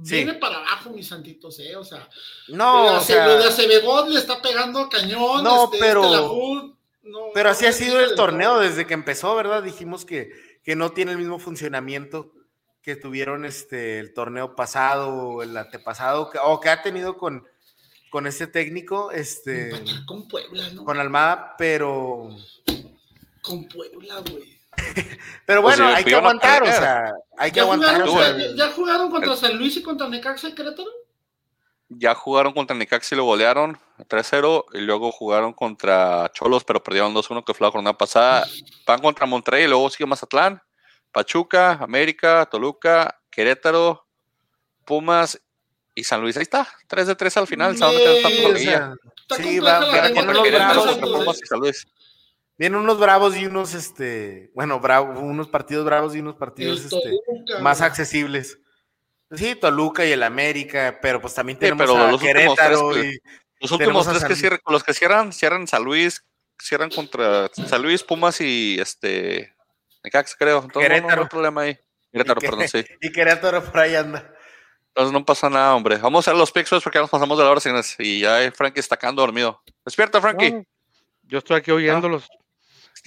13. Sí. Viene para abajo, mis santitos, ¿eh? O sea, No, de o sea, le está pegando cañón. No, este, pero- este no, pero así no ha sido el torneo desde que empezó, ¿verdad? Dijimos que, que no tiene el mismo funcionamiento que tuvieron este el torneo pasado o el antepasado que- o que ha tenido con, con este técnico, este con Puebla, ¿no? con Almada, pero Con Puebla, güey. pero Pues bueno, sí, hay que iban a aguantar, o sea, hay que ¿Ya aguantar. jugaron, o sea, ya- jugaron contra San Luis y contra Necaxa y Querétaro? Ya jugaron contra Necaxa y lo golearon 3-0 y luego jugaron contra Cholos, pero perdieron 2-1 que fue la jornada pasada. Van contra Monterrey y luego sigue Mazatlán, Pachuca, América, Toluca, Querétaro, Pumas y San Luis. Ahí está, 3 de 3 al final. a Sí, o porquería. sea, Está Sí, va- vienen para los que Querétaro contra Pumas y San Luis. Vienen unos bravos y unos este, bueno, bravo, unos partidos bravos y unos partidos este, Toluca, más accesibles. Sí, Toluca y el América, pero pues también Sí, tenemos pero a los últimos Querétaro tres, y Los últimos tres que cierran, los que cierran, cierran San Luis, cierran contra San Luis, Pumas y este creo. Entonces no- no, Querétaro. hay problema ahí. Querétaro, que- perdón, sí. y Querétaro por ahí anda. Entonces no pasa nada, hombre. Vamos a los pixels porque ya nos pasamos de la hora, señores. Y ya hay Frankie está quedando dormido. Despierta, Frankie. No, yo estoy aquí oyéndolos.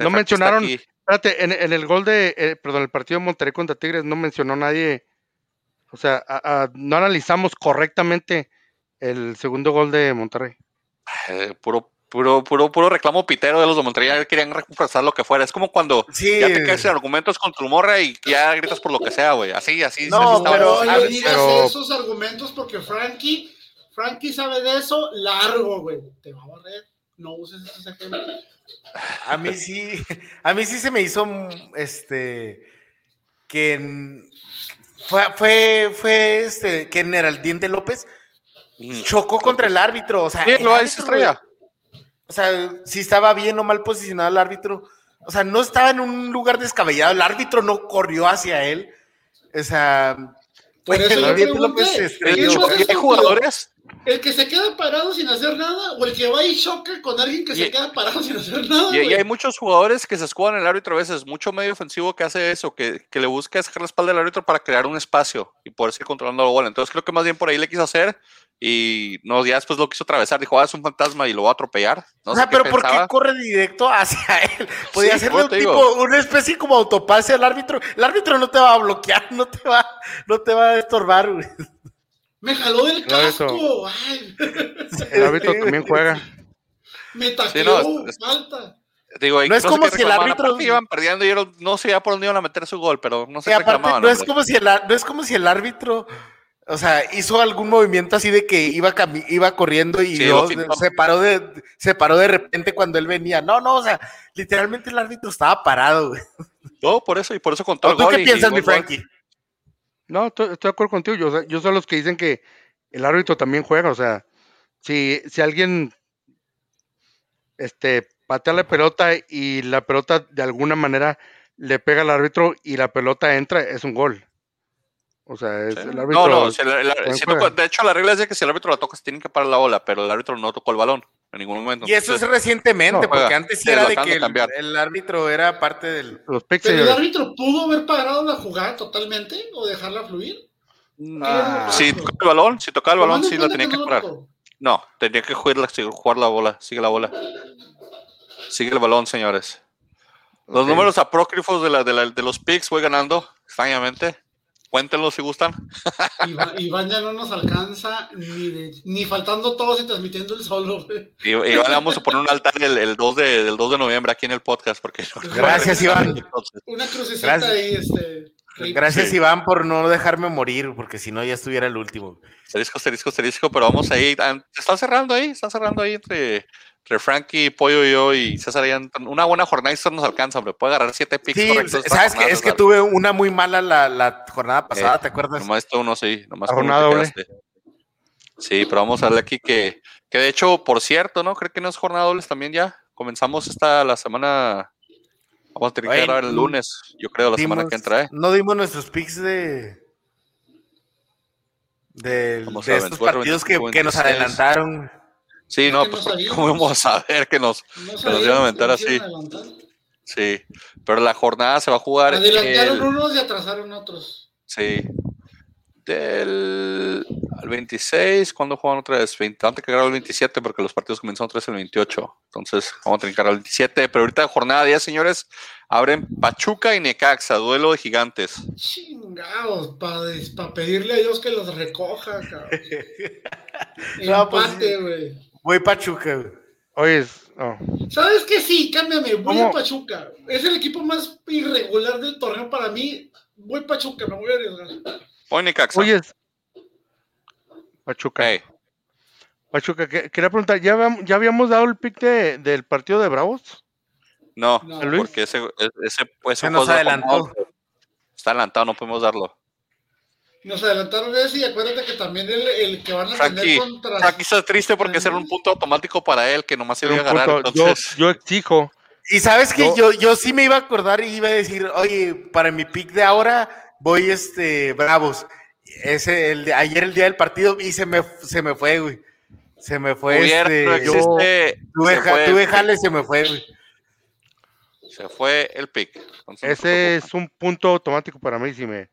No Frankie está mencionaron-. Espérate, en, en el gol de, eh, perdón, el partido de Monterrey contra Tigres no mencionó nadie, o sea, a- a- no analizamos correctamente el segundo gol de Monterrey. Eh, puro, puro, puro, puro reclamo pitero de los de Monterrey. Ya querían recuperar lo que fuera. Es como cuando Sí, ya te caes en argumentos con tu morra y ya gritas por lo que sea, güey. Así, así. No, pero- no a le ver, digas pero- esos argumentos porque Frankie, Frankie sabe de eso largo, güey. Te va a barrer. No uses esos ejemplos. a mí sí, a mí sí se me hizo este que fue, fue, fue este que Neraldín de López Mm. chocó contra el árbitro. O sea, Sí, árbitro, estrella. O sea, si estaba bien o mal posicionado el árbitro. O sea, no estaba en un lugar descabellado. El árbitro no corrió hacia él. O sea, Por eso yo Neraldín pregunté, López se De estrelló. ¿quién hecho, más hay estúpido? jugadores. ¿El que se queda parado sin hacer nada o el que va y choca con alguien que Y- se queda parado sin hacer nada? Y, hay muchos jugadores que se escudan el árbitro a veces, mucho medio ofensivo que hace eso, que, que le busca sacar la espalda al árbitro para crear un espacio y poder seguir controlando la bola. Entonces creo que más bien por ahí le quiso hacer y no, ya después lo quiso atravesar. Dijo, ah, es un fantasma y lo va a atropellar. No o sé sea, qué pero ¿por qué corre directo hacia él? Podía Sí, hacerle por un tipo, digo. una especie como autopase al árbitro. El árbitro no te va a bloquear, no te va, no te va a estorbar, güey. Me jaló del casco. Ay, El árbitro Sí, también juega. me taqueó. no, es- falta. Digo, No es sé como si el árbitro- aparte iban perdiendo y no sé ya por dónde iban a meter su gol, pero no sé qué aparte, reclamaban. no es como si el, no es como si el árbitro, o sea, hizo algún movimiento así de que iba, cami- iba corriendo y Sí, se paró de, se paró de repente cuando él venía. No, no, o sea, literalmente el árbitro estaba parado, güey. No, por eso, y por eso contó ¿O el tú gol qué y- piensas, y mi. Frankie? No, estoy, estoy de acuerdo contigo. Yo, yo soy los que dicen que el árbitro también juega. O sea, si, si alguien este, patea la pelota y la pelota de alguna manera le pega al árbitro y la pelota entra, es un gol. O sea, es Sí. el árbitro. No, no, si el- el- también si juega. tocó- de hecho la regla es de que si el árbitro la toca se tiene que parar la bola, pero el árbitro no tocó el balón en ningún momento. Y eso es recientemente, No, porque juega. antes era de que de el, árbitro era parte del... Los picks, Pero el árbitro pudo haber parado la jugada totalmente o dejarla fluir. Ah, si tocaba el balón, si tocaba el balón, sí la tenía que parar. No, tenía que jugar la, jugar la bola, sigue la bola. Sigue el balón, señores. Los números apócrifos de, la, de, la- de los picks voy ganando, extrañamente. Cuéntenlos si gustan. Iván, Iván ya no nos alcanza ni, de- ni faltando todos y transmitiendo el solo. güey. Y vale, vamos a poner un altar el, el 2 de, del 2 de noviembre aquí en el podcast. porque Gracias, Iván. Una crucecita Gracias. ahí, este. Gracias, Sí. Iván, por no dejarme morir, porque si no ya estuviera el último. Asterisco, asterisco, asterisco, pero vamos ahí. ah, Está cerrando ahí, está cerrando ahí entre, entre Frankie, Pollo y yo y César. Una buena jornada y esto nos alcanza, hombre. Puede agarrar siete picks Sí, correctos sabes que es que tuve una muy mala la, la jornada pasada, Eh, ¿te acuerdas? Nomás esto uno sí, nomás jornada te doble. quedaste. Sí, pero vamos a darle aquí que, que de hecho, por cierto, ¿no? Creo que no es jornada dobles también ya. Comenzamos esta la semana. Vamos a tener que grabar el lunes, yo creo, la semana que entra, ¿eh? No dimos nuestros picks de. De ver, estos partidos que, 25, que nos 26. adelantaron. Sí, no, pues. ¿cómo vamos a ver que nos. No nos iban a aventar así. adelantar. Sí, pero la jornada se va a jugar. Adelantaron el- unos y atrasaron otros. Sí. Del al 26, ¿cuándo juegan otra vez? 20, antes que el 27, porque los partidos comenzaron otra vez el 28. Entonces, vamos a trincar al 27. Pero ahorita, jornada 10, señores, abren Pachuca y Necaxa, duelo de gigantes. Chingados, para pedirle a Dios que los recoja, cabrón. No, pues, Empate, güey. Voy Pachuca, güey. Oye. ¿Sabes qué? Sí, cámbiame. Voy ¿Cómo? a Pachuca. Es el equipo más irregular del torneo para mí. Voy Pachuca, me voy a arriesgar. Hoy Necaxa. Oye, Pachuca. Pachuca, que- quería preguntar, ¿ya, habíamos- ya habíamos dado el pick de- del partido de Bravos? no, No. Luis. porque ese, ese, pues, Se ese nos adelantó. Está adelantado, no podemos darlo. Nos adelantaron ese y acuérdate que también el, el que van a Frankie, tener contra. Frankie está triste porque ese era un punto automático para él que nomás se iba a. Yo, Entonces, yo exijo. Y sabes que Yo- yo, yo sí me iba a acordar y iba a decir, oye, para mi pick de ahora voy este Bravos. Ese, el de- ayer el día del partido y se me, se me fue, güey. Se me fue hubiera, este. no yo- tuve, se fue tuve jale, se me fue, güey. Se fue el pick. Entonces, Ese es un punto automático para mí, si me,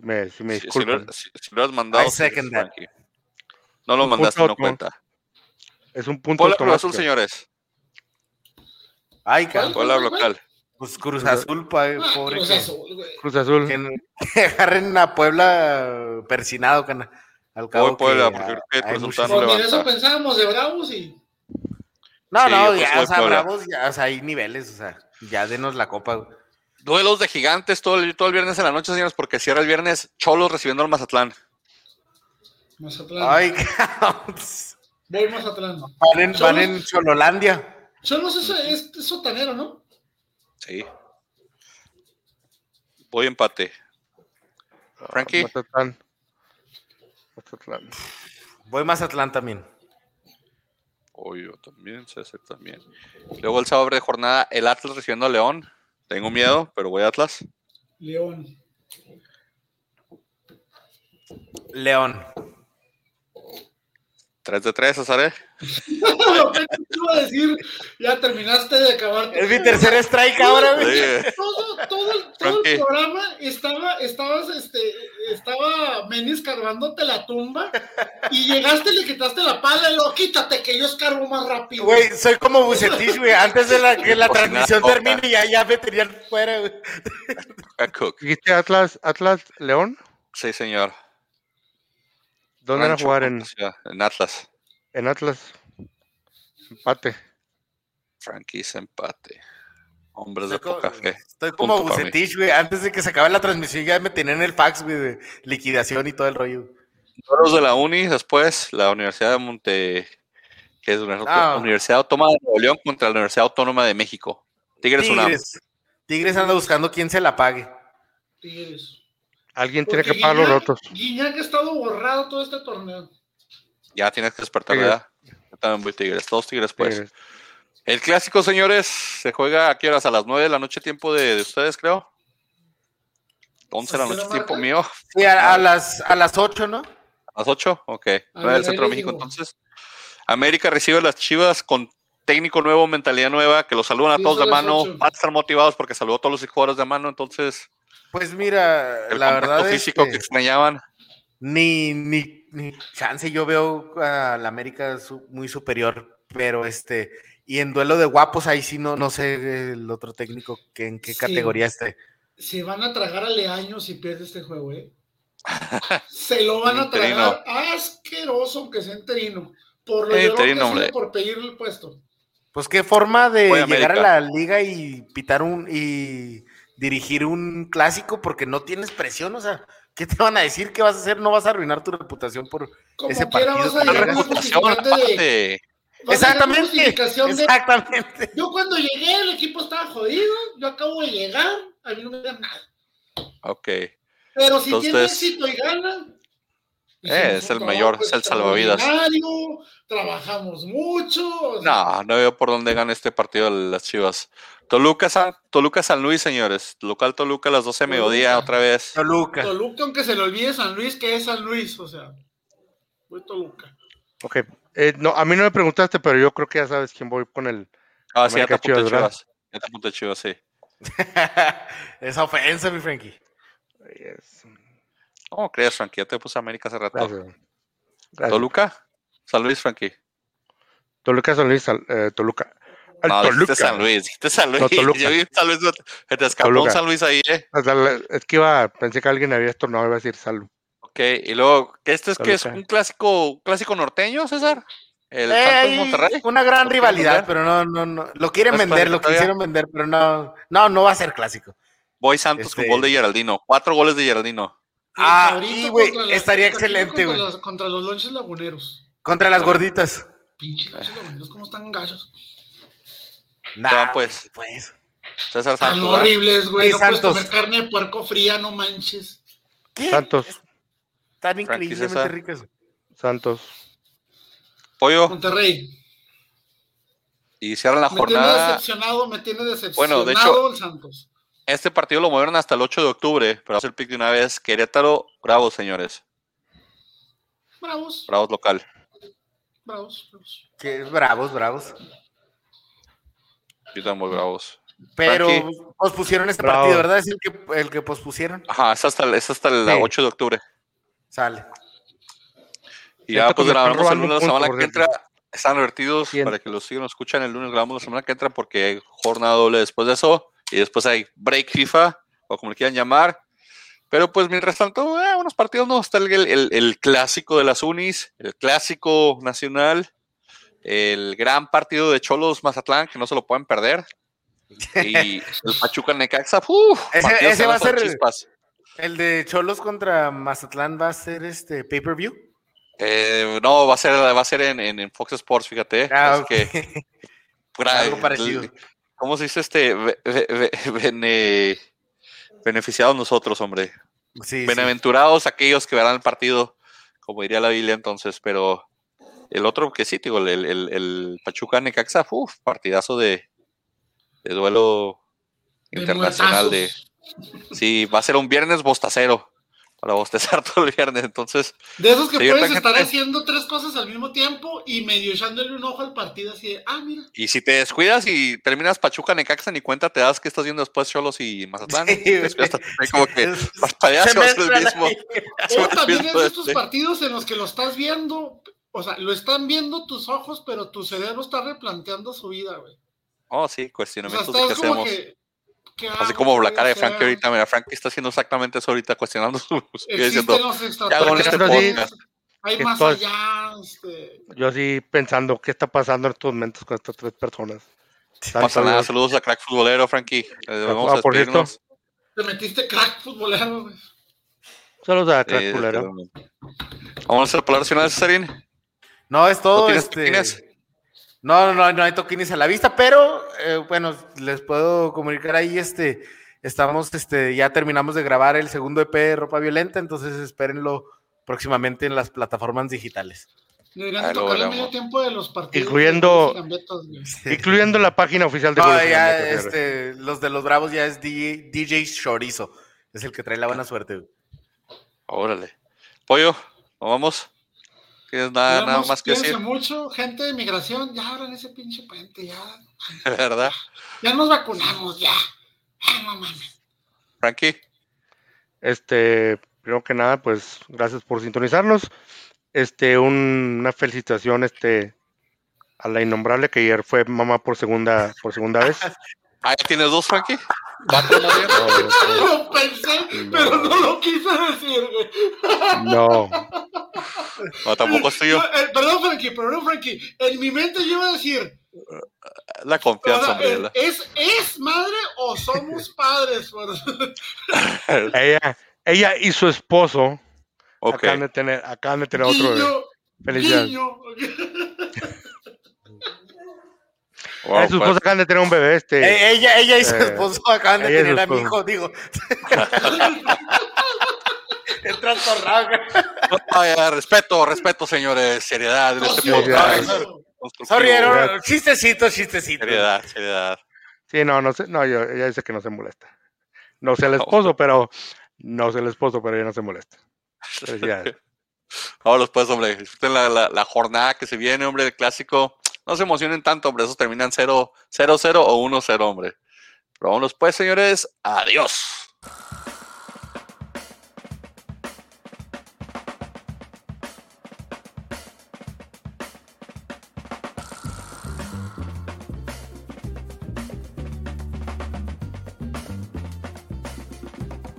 me, si me Si- si, lo, disculpan. si- si lo has mandado, I sí, second that. Frankie. No lo Un mandaste, no cuenta. Es un punto Puebla Cruz. Azul, señores. Ay. Puebla local. Pues Cruz Azul, pa- Ah, pobre. Cruz Azul, güey. Cruz Azul. que, que agarren a Puebla persinado, cana. Al cabo Voy Puebla, que, porque creo que no Pues eso pensábamos de Bravos y. No, Sí, no, pues ya, voy o sea, Puebla. bravos, ya, o sea, hay niveles, o sea, ya denos la copa, güey. Duelos de gigantes todo el, todo el viernes en la noche, señores, porque cierra el viernes Cholos recibiendo al Mazatlán. Mazatlán. Ay. Voy Mazatlán. Van en, van Cholos- en Chololandia. Cholos es, es, es sotanero, ¿no? Sí. Voy empate. Frankie. Mazatlán. Mazatlán. Voy Mazatlán también. Oh, yo también, César también. Luego el sábado de jornada, el Atlas recibiendo a León. Tengo miedo, pero voy a Atlas. León. León. 3 de 3, César. Iba a decir, ya terminaste de acabar. Es mi tercer strike ahora. Todo, todo, el, todo el programa estaba, estabas, este, estaba Meni escarbándote la tumba y llegaste y le quitaste la pala y luego quítate que yo escarbo más rápido. Güey, soy como Bucetich, güey. Antes de la, que la transmisión termine, ya, ya me tenían fuera, güey. ¿Dijiste Atlas, Atlas León? Sí, señor. ¿Dónde van a jugar? En Atlas. En Atlas. Empate. Frankie's empate. Hombres de poca fe. estoy como Punto. Bucetich, güey. Antes de que se acabe la transmisión, ya me tenían el fax, güey, de liquidación y todo el rollo. Duelos de la Uni, después la Universidad de Monte, que es la Ah. Universidad Autónoma de Nuevo León contra la Universidad Autónoma de México. Tigres. Tigres. Tigres anda buscando quién se la pague. Tigres. Alguien tiene Porque que pagar los rotos. Guiñac ha estado borrado todo este torneo. Ya tienes que despertar. ¿verdad? Yo también voy Tigres, todos Tigres, pues. Tigres. El clásico, señores, se juega a qué horas? A las 9 de la noche, tiempo de, de ustedes, creo. 11 de la ¿A qué noche, tiempo mío. Sí, a, a las, a las 8, ¿no? ¿A las 8? Ok. 9 ver, del Centro de México, entonces. América recibe a las Chivas con técnico nuevo, mentalidad nueva, que los saludan a todos de mano. Van a estar motivados porque saludó a todos los jugadores de mano, entonces Pues mira, el la contacto verdad físico este, que extrañaban. Ni, ni, ni chance yo veo a la América su- muy superior, pero este, y en duelo de guapos ahí sí no, no sé el otro técnico que en qué Sí. categoría esté. Se van a tragar a Leaño si pierde este juego, ¿eh? Se lo van a tragar asqueroso, aunque sea interino. Por lo Eh, que por pedirle el puesto. Pues qué forma de Voy a llegar a América. la liga y pitar un y dirigir un clásico porque no tienes presión, o sea, ¿qué te van a decir? ¿Qué vas a hacer? No vas a arruinar tu reputación por Como Ese partido vas a llegar de... Exactamente, de- exactamente. Yo cuando llegué el equipo estaba jodido, yo acabo de llegar, a mí no me dan nada. Ok. Pero si tiene Entonces- éxito y gana, Eh, es el mayor, es el salvavidas. Trabajamos mucho. o sea, No, no veo por dónde gana este partido las Chivas. Toluca San, Toluca San Luis, señores. Local Toluca a las 12 de mediodía otra vez. Toluca. Toluca, aunque se le olvide San Luis, que es San Luis, o sea, voy Toluca. Ok. Eh, no, a mí no me preguntaste, pero yo creo que ya sabes quién voy con el. Ah, sí, ya te Chivas. Chivas. Ya te Chivas, sí. Esa ofensa, mi Frankie. Yes. ¿Cómo crees, Frankie? Ya te puse América hace rato. Gracias. Gracias. ¿Toluca? San Luis, Frankie. Toluca, San Luis, eh, Toluca. No, Toluca. San Luis, dijiste San Luis. No, Toluca. Yo vi San Luis, se te escapó un Toluca. San Luis ahí, ¿eh? O sea, Es que iba, pensé que alguien había estornado, iba a decir salud. Ok, y luego, ¿qué ¿esto es que es Toluca. un clásico, un clásico norteño, César? ¿El Eh, Santos Monterrey? Una gran ¿Lo quieren rivalidad, vender? pero no, no, no. Lo quieren ¿No es vender, lo quisieron vender, pero no, no, no va a ser clásico. Voy Santos Este- con gol de Geraldino. Cuatro goles de Geraldino. Ah, y, güey, contra estaría excelente, contra güey. los- Contra los lonches laguneros. Contra las gorditas. Pinche lonches laguneros, ¿cómo están gallos? Nah, pues. pues. César Tan Santos. ¿verdad? horribles, güey. No puedes Santos. comer carne de puerco fría, no manches. ¿Qué? Santos, increíblemente ricas. Santos. Pollo. Monterrey. Y cierran la Me tiene jornada. decepcionado, me tiene decepcionado Bueno, de hecho- el Santos. Este partido lo movieron hasta el 8 de octubre, pero hace el pick de una vez. Querétaro, bravos, señores. Bravos, Bravos local. bravos, bravos. Que bravos, bravos. Yo muy bravos. Pero Frankie. pospusieron este Bravo. partido, ¿verdad? Es el que, el que pospusieron. Ajá, es hasta, el- es hasta el Sí. 8 de octubre. Sale. Y ya pues grabamos el lunes la semana que entra. Están advertidos Bien. para que los sigan, nos escuchan el lunes, grabamos la semana que entra porque hay jornada doble después de eso. Y después hay break FIFA, o como le quieran llamar. Pero pues mientras tanto, eh, unos partidos no. Está el, el- el clásico de las unis, el clásico nacional, el gran partido de Cholos Mazatlán, que no se lo pueden perder. Y el Pachuca Necaxa, uf, Ese- ese va a ser- chispas. El de Cholos contra Mazatlán va a ser este pay-per-view. Eh, no, va a ser, va a ser en, en- en Fox Sports, fíjate. Ah, que Algo parecido. ¿Cómo se dice este? Be- be- be- bene- beneficiados nosotros, hombre. Sí, sí. Bienaventurados aquellos que verán el partido, como diría la Biblia entonces, pero el otro que sí, digo, el, el, el Pachuca Necaxa, uf, partidazo de, de duelo De internacional de, sí, va a ser un viernes bostacero para bostezar todo el viernes, entonces De esos que puedes estar gente- haciendo tres cosas al mismo tiempo y medio echándole un ojo al partido así de, ah, mira. Y si te descuidas y terminas Pachuca, Necaxa, ni cuenta te das que estás viendo después Cholos y Mazatlán. Sí, güey. ahí como que hacer el mezclan mismo. O también es mismo de estos este. partidos en los que lo estás viendo, o sea, lo están viendo tus ojos, pero tu cerebro está replanteando su vida, güey. Oh, sí, O sea, cuestionamientos de como hacemos. que. ¿Qué Así como la ¿Qué cara de? Frankie ahorita, mira, Frankie está haciendo exactamente eso ahorita, cuestionando su, diciendo, los hago en este? Hay más allá, este, Yo así pensando, ¿qué está pasando en estos momentos con estas tres personas? no pasa nada, saludos a Crack Futbolero, Frankie. Eh, vamos a Ah, por cierto. te metiste crack futbolero, güey. Saludos a Crack Eh, Culero. Vamos a hacer palabras finales, Cesarín. No, es todo. ¿No tienes este, toquines? No, no, no, no hay toquines a la vista, pero eh, bueno, les puedo comunicar ahí, este, estamos, este, ya terminamos de grabar el segundo EP de Ropa Violenta, entonces espérenlo próximamente en las plataformas digitales. Deberían Ah, tocar el medio tiempo de los partidos. Incluyendo-. Incluyendo la página oficial de No, ya, este, los de los Bravos ya es DJ, DJ Chorizo, es el que trae la buena suerte. Órale. Pollo, ¿nos vamos? ¿Tienes nada, nada Cuidamos, más que decir? mucho, gente de migración, ya abran ese pinche puente, ya. ¿Verdad? Ya nos vacunamos, ya. Ya, no mames. Frankie, Este, primero que nada, pues gracias por sintonizarnos. Este, un- una felicitación este a la innombrable que ayer fue mamá por segunda por segunda vez. ah, ¿ya tienes dos, Frankie? Lo pensé, pero no lo quise decir, güey. No, No, tampoco estoy yo. No, eh, perdón, Frankie, perdón, Frankie. En mi mente yo iba a decir, La confianza, hombre. eh, la- ¿es, ¿es madre o somos padres? Ella, ella y su esposo acaban de tener, acaban de tener otro bebé. Felicidades. Wow, Ella y su pues, esposa acaban de tener un bebé, este. Eh, ella, ella y su eh, esposo acaban de tener a mi hijo, digo. Entra torrado. Vaya, respeto, respeto, señores. Seriedad en este. Sorry, era un chistecito, chistecito. Seriedad, seriedad. Sí, no, no sé, no, yo, ella dice que no se molesta. No sé el esposo, pero no sé el esposo, pero ella no se molesta. Vámonos pues, hombre. Disfruten la, la, la jornada que se viene, hombre, el clásico. No se emocionen tanto, hombre. Esos terminan 0-0 o 1-0, hombre. Pero vámonos pues, señores. Adiós.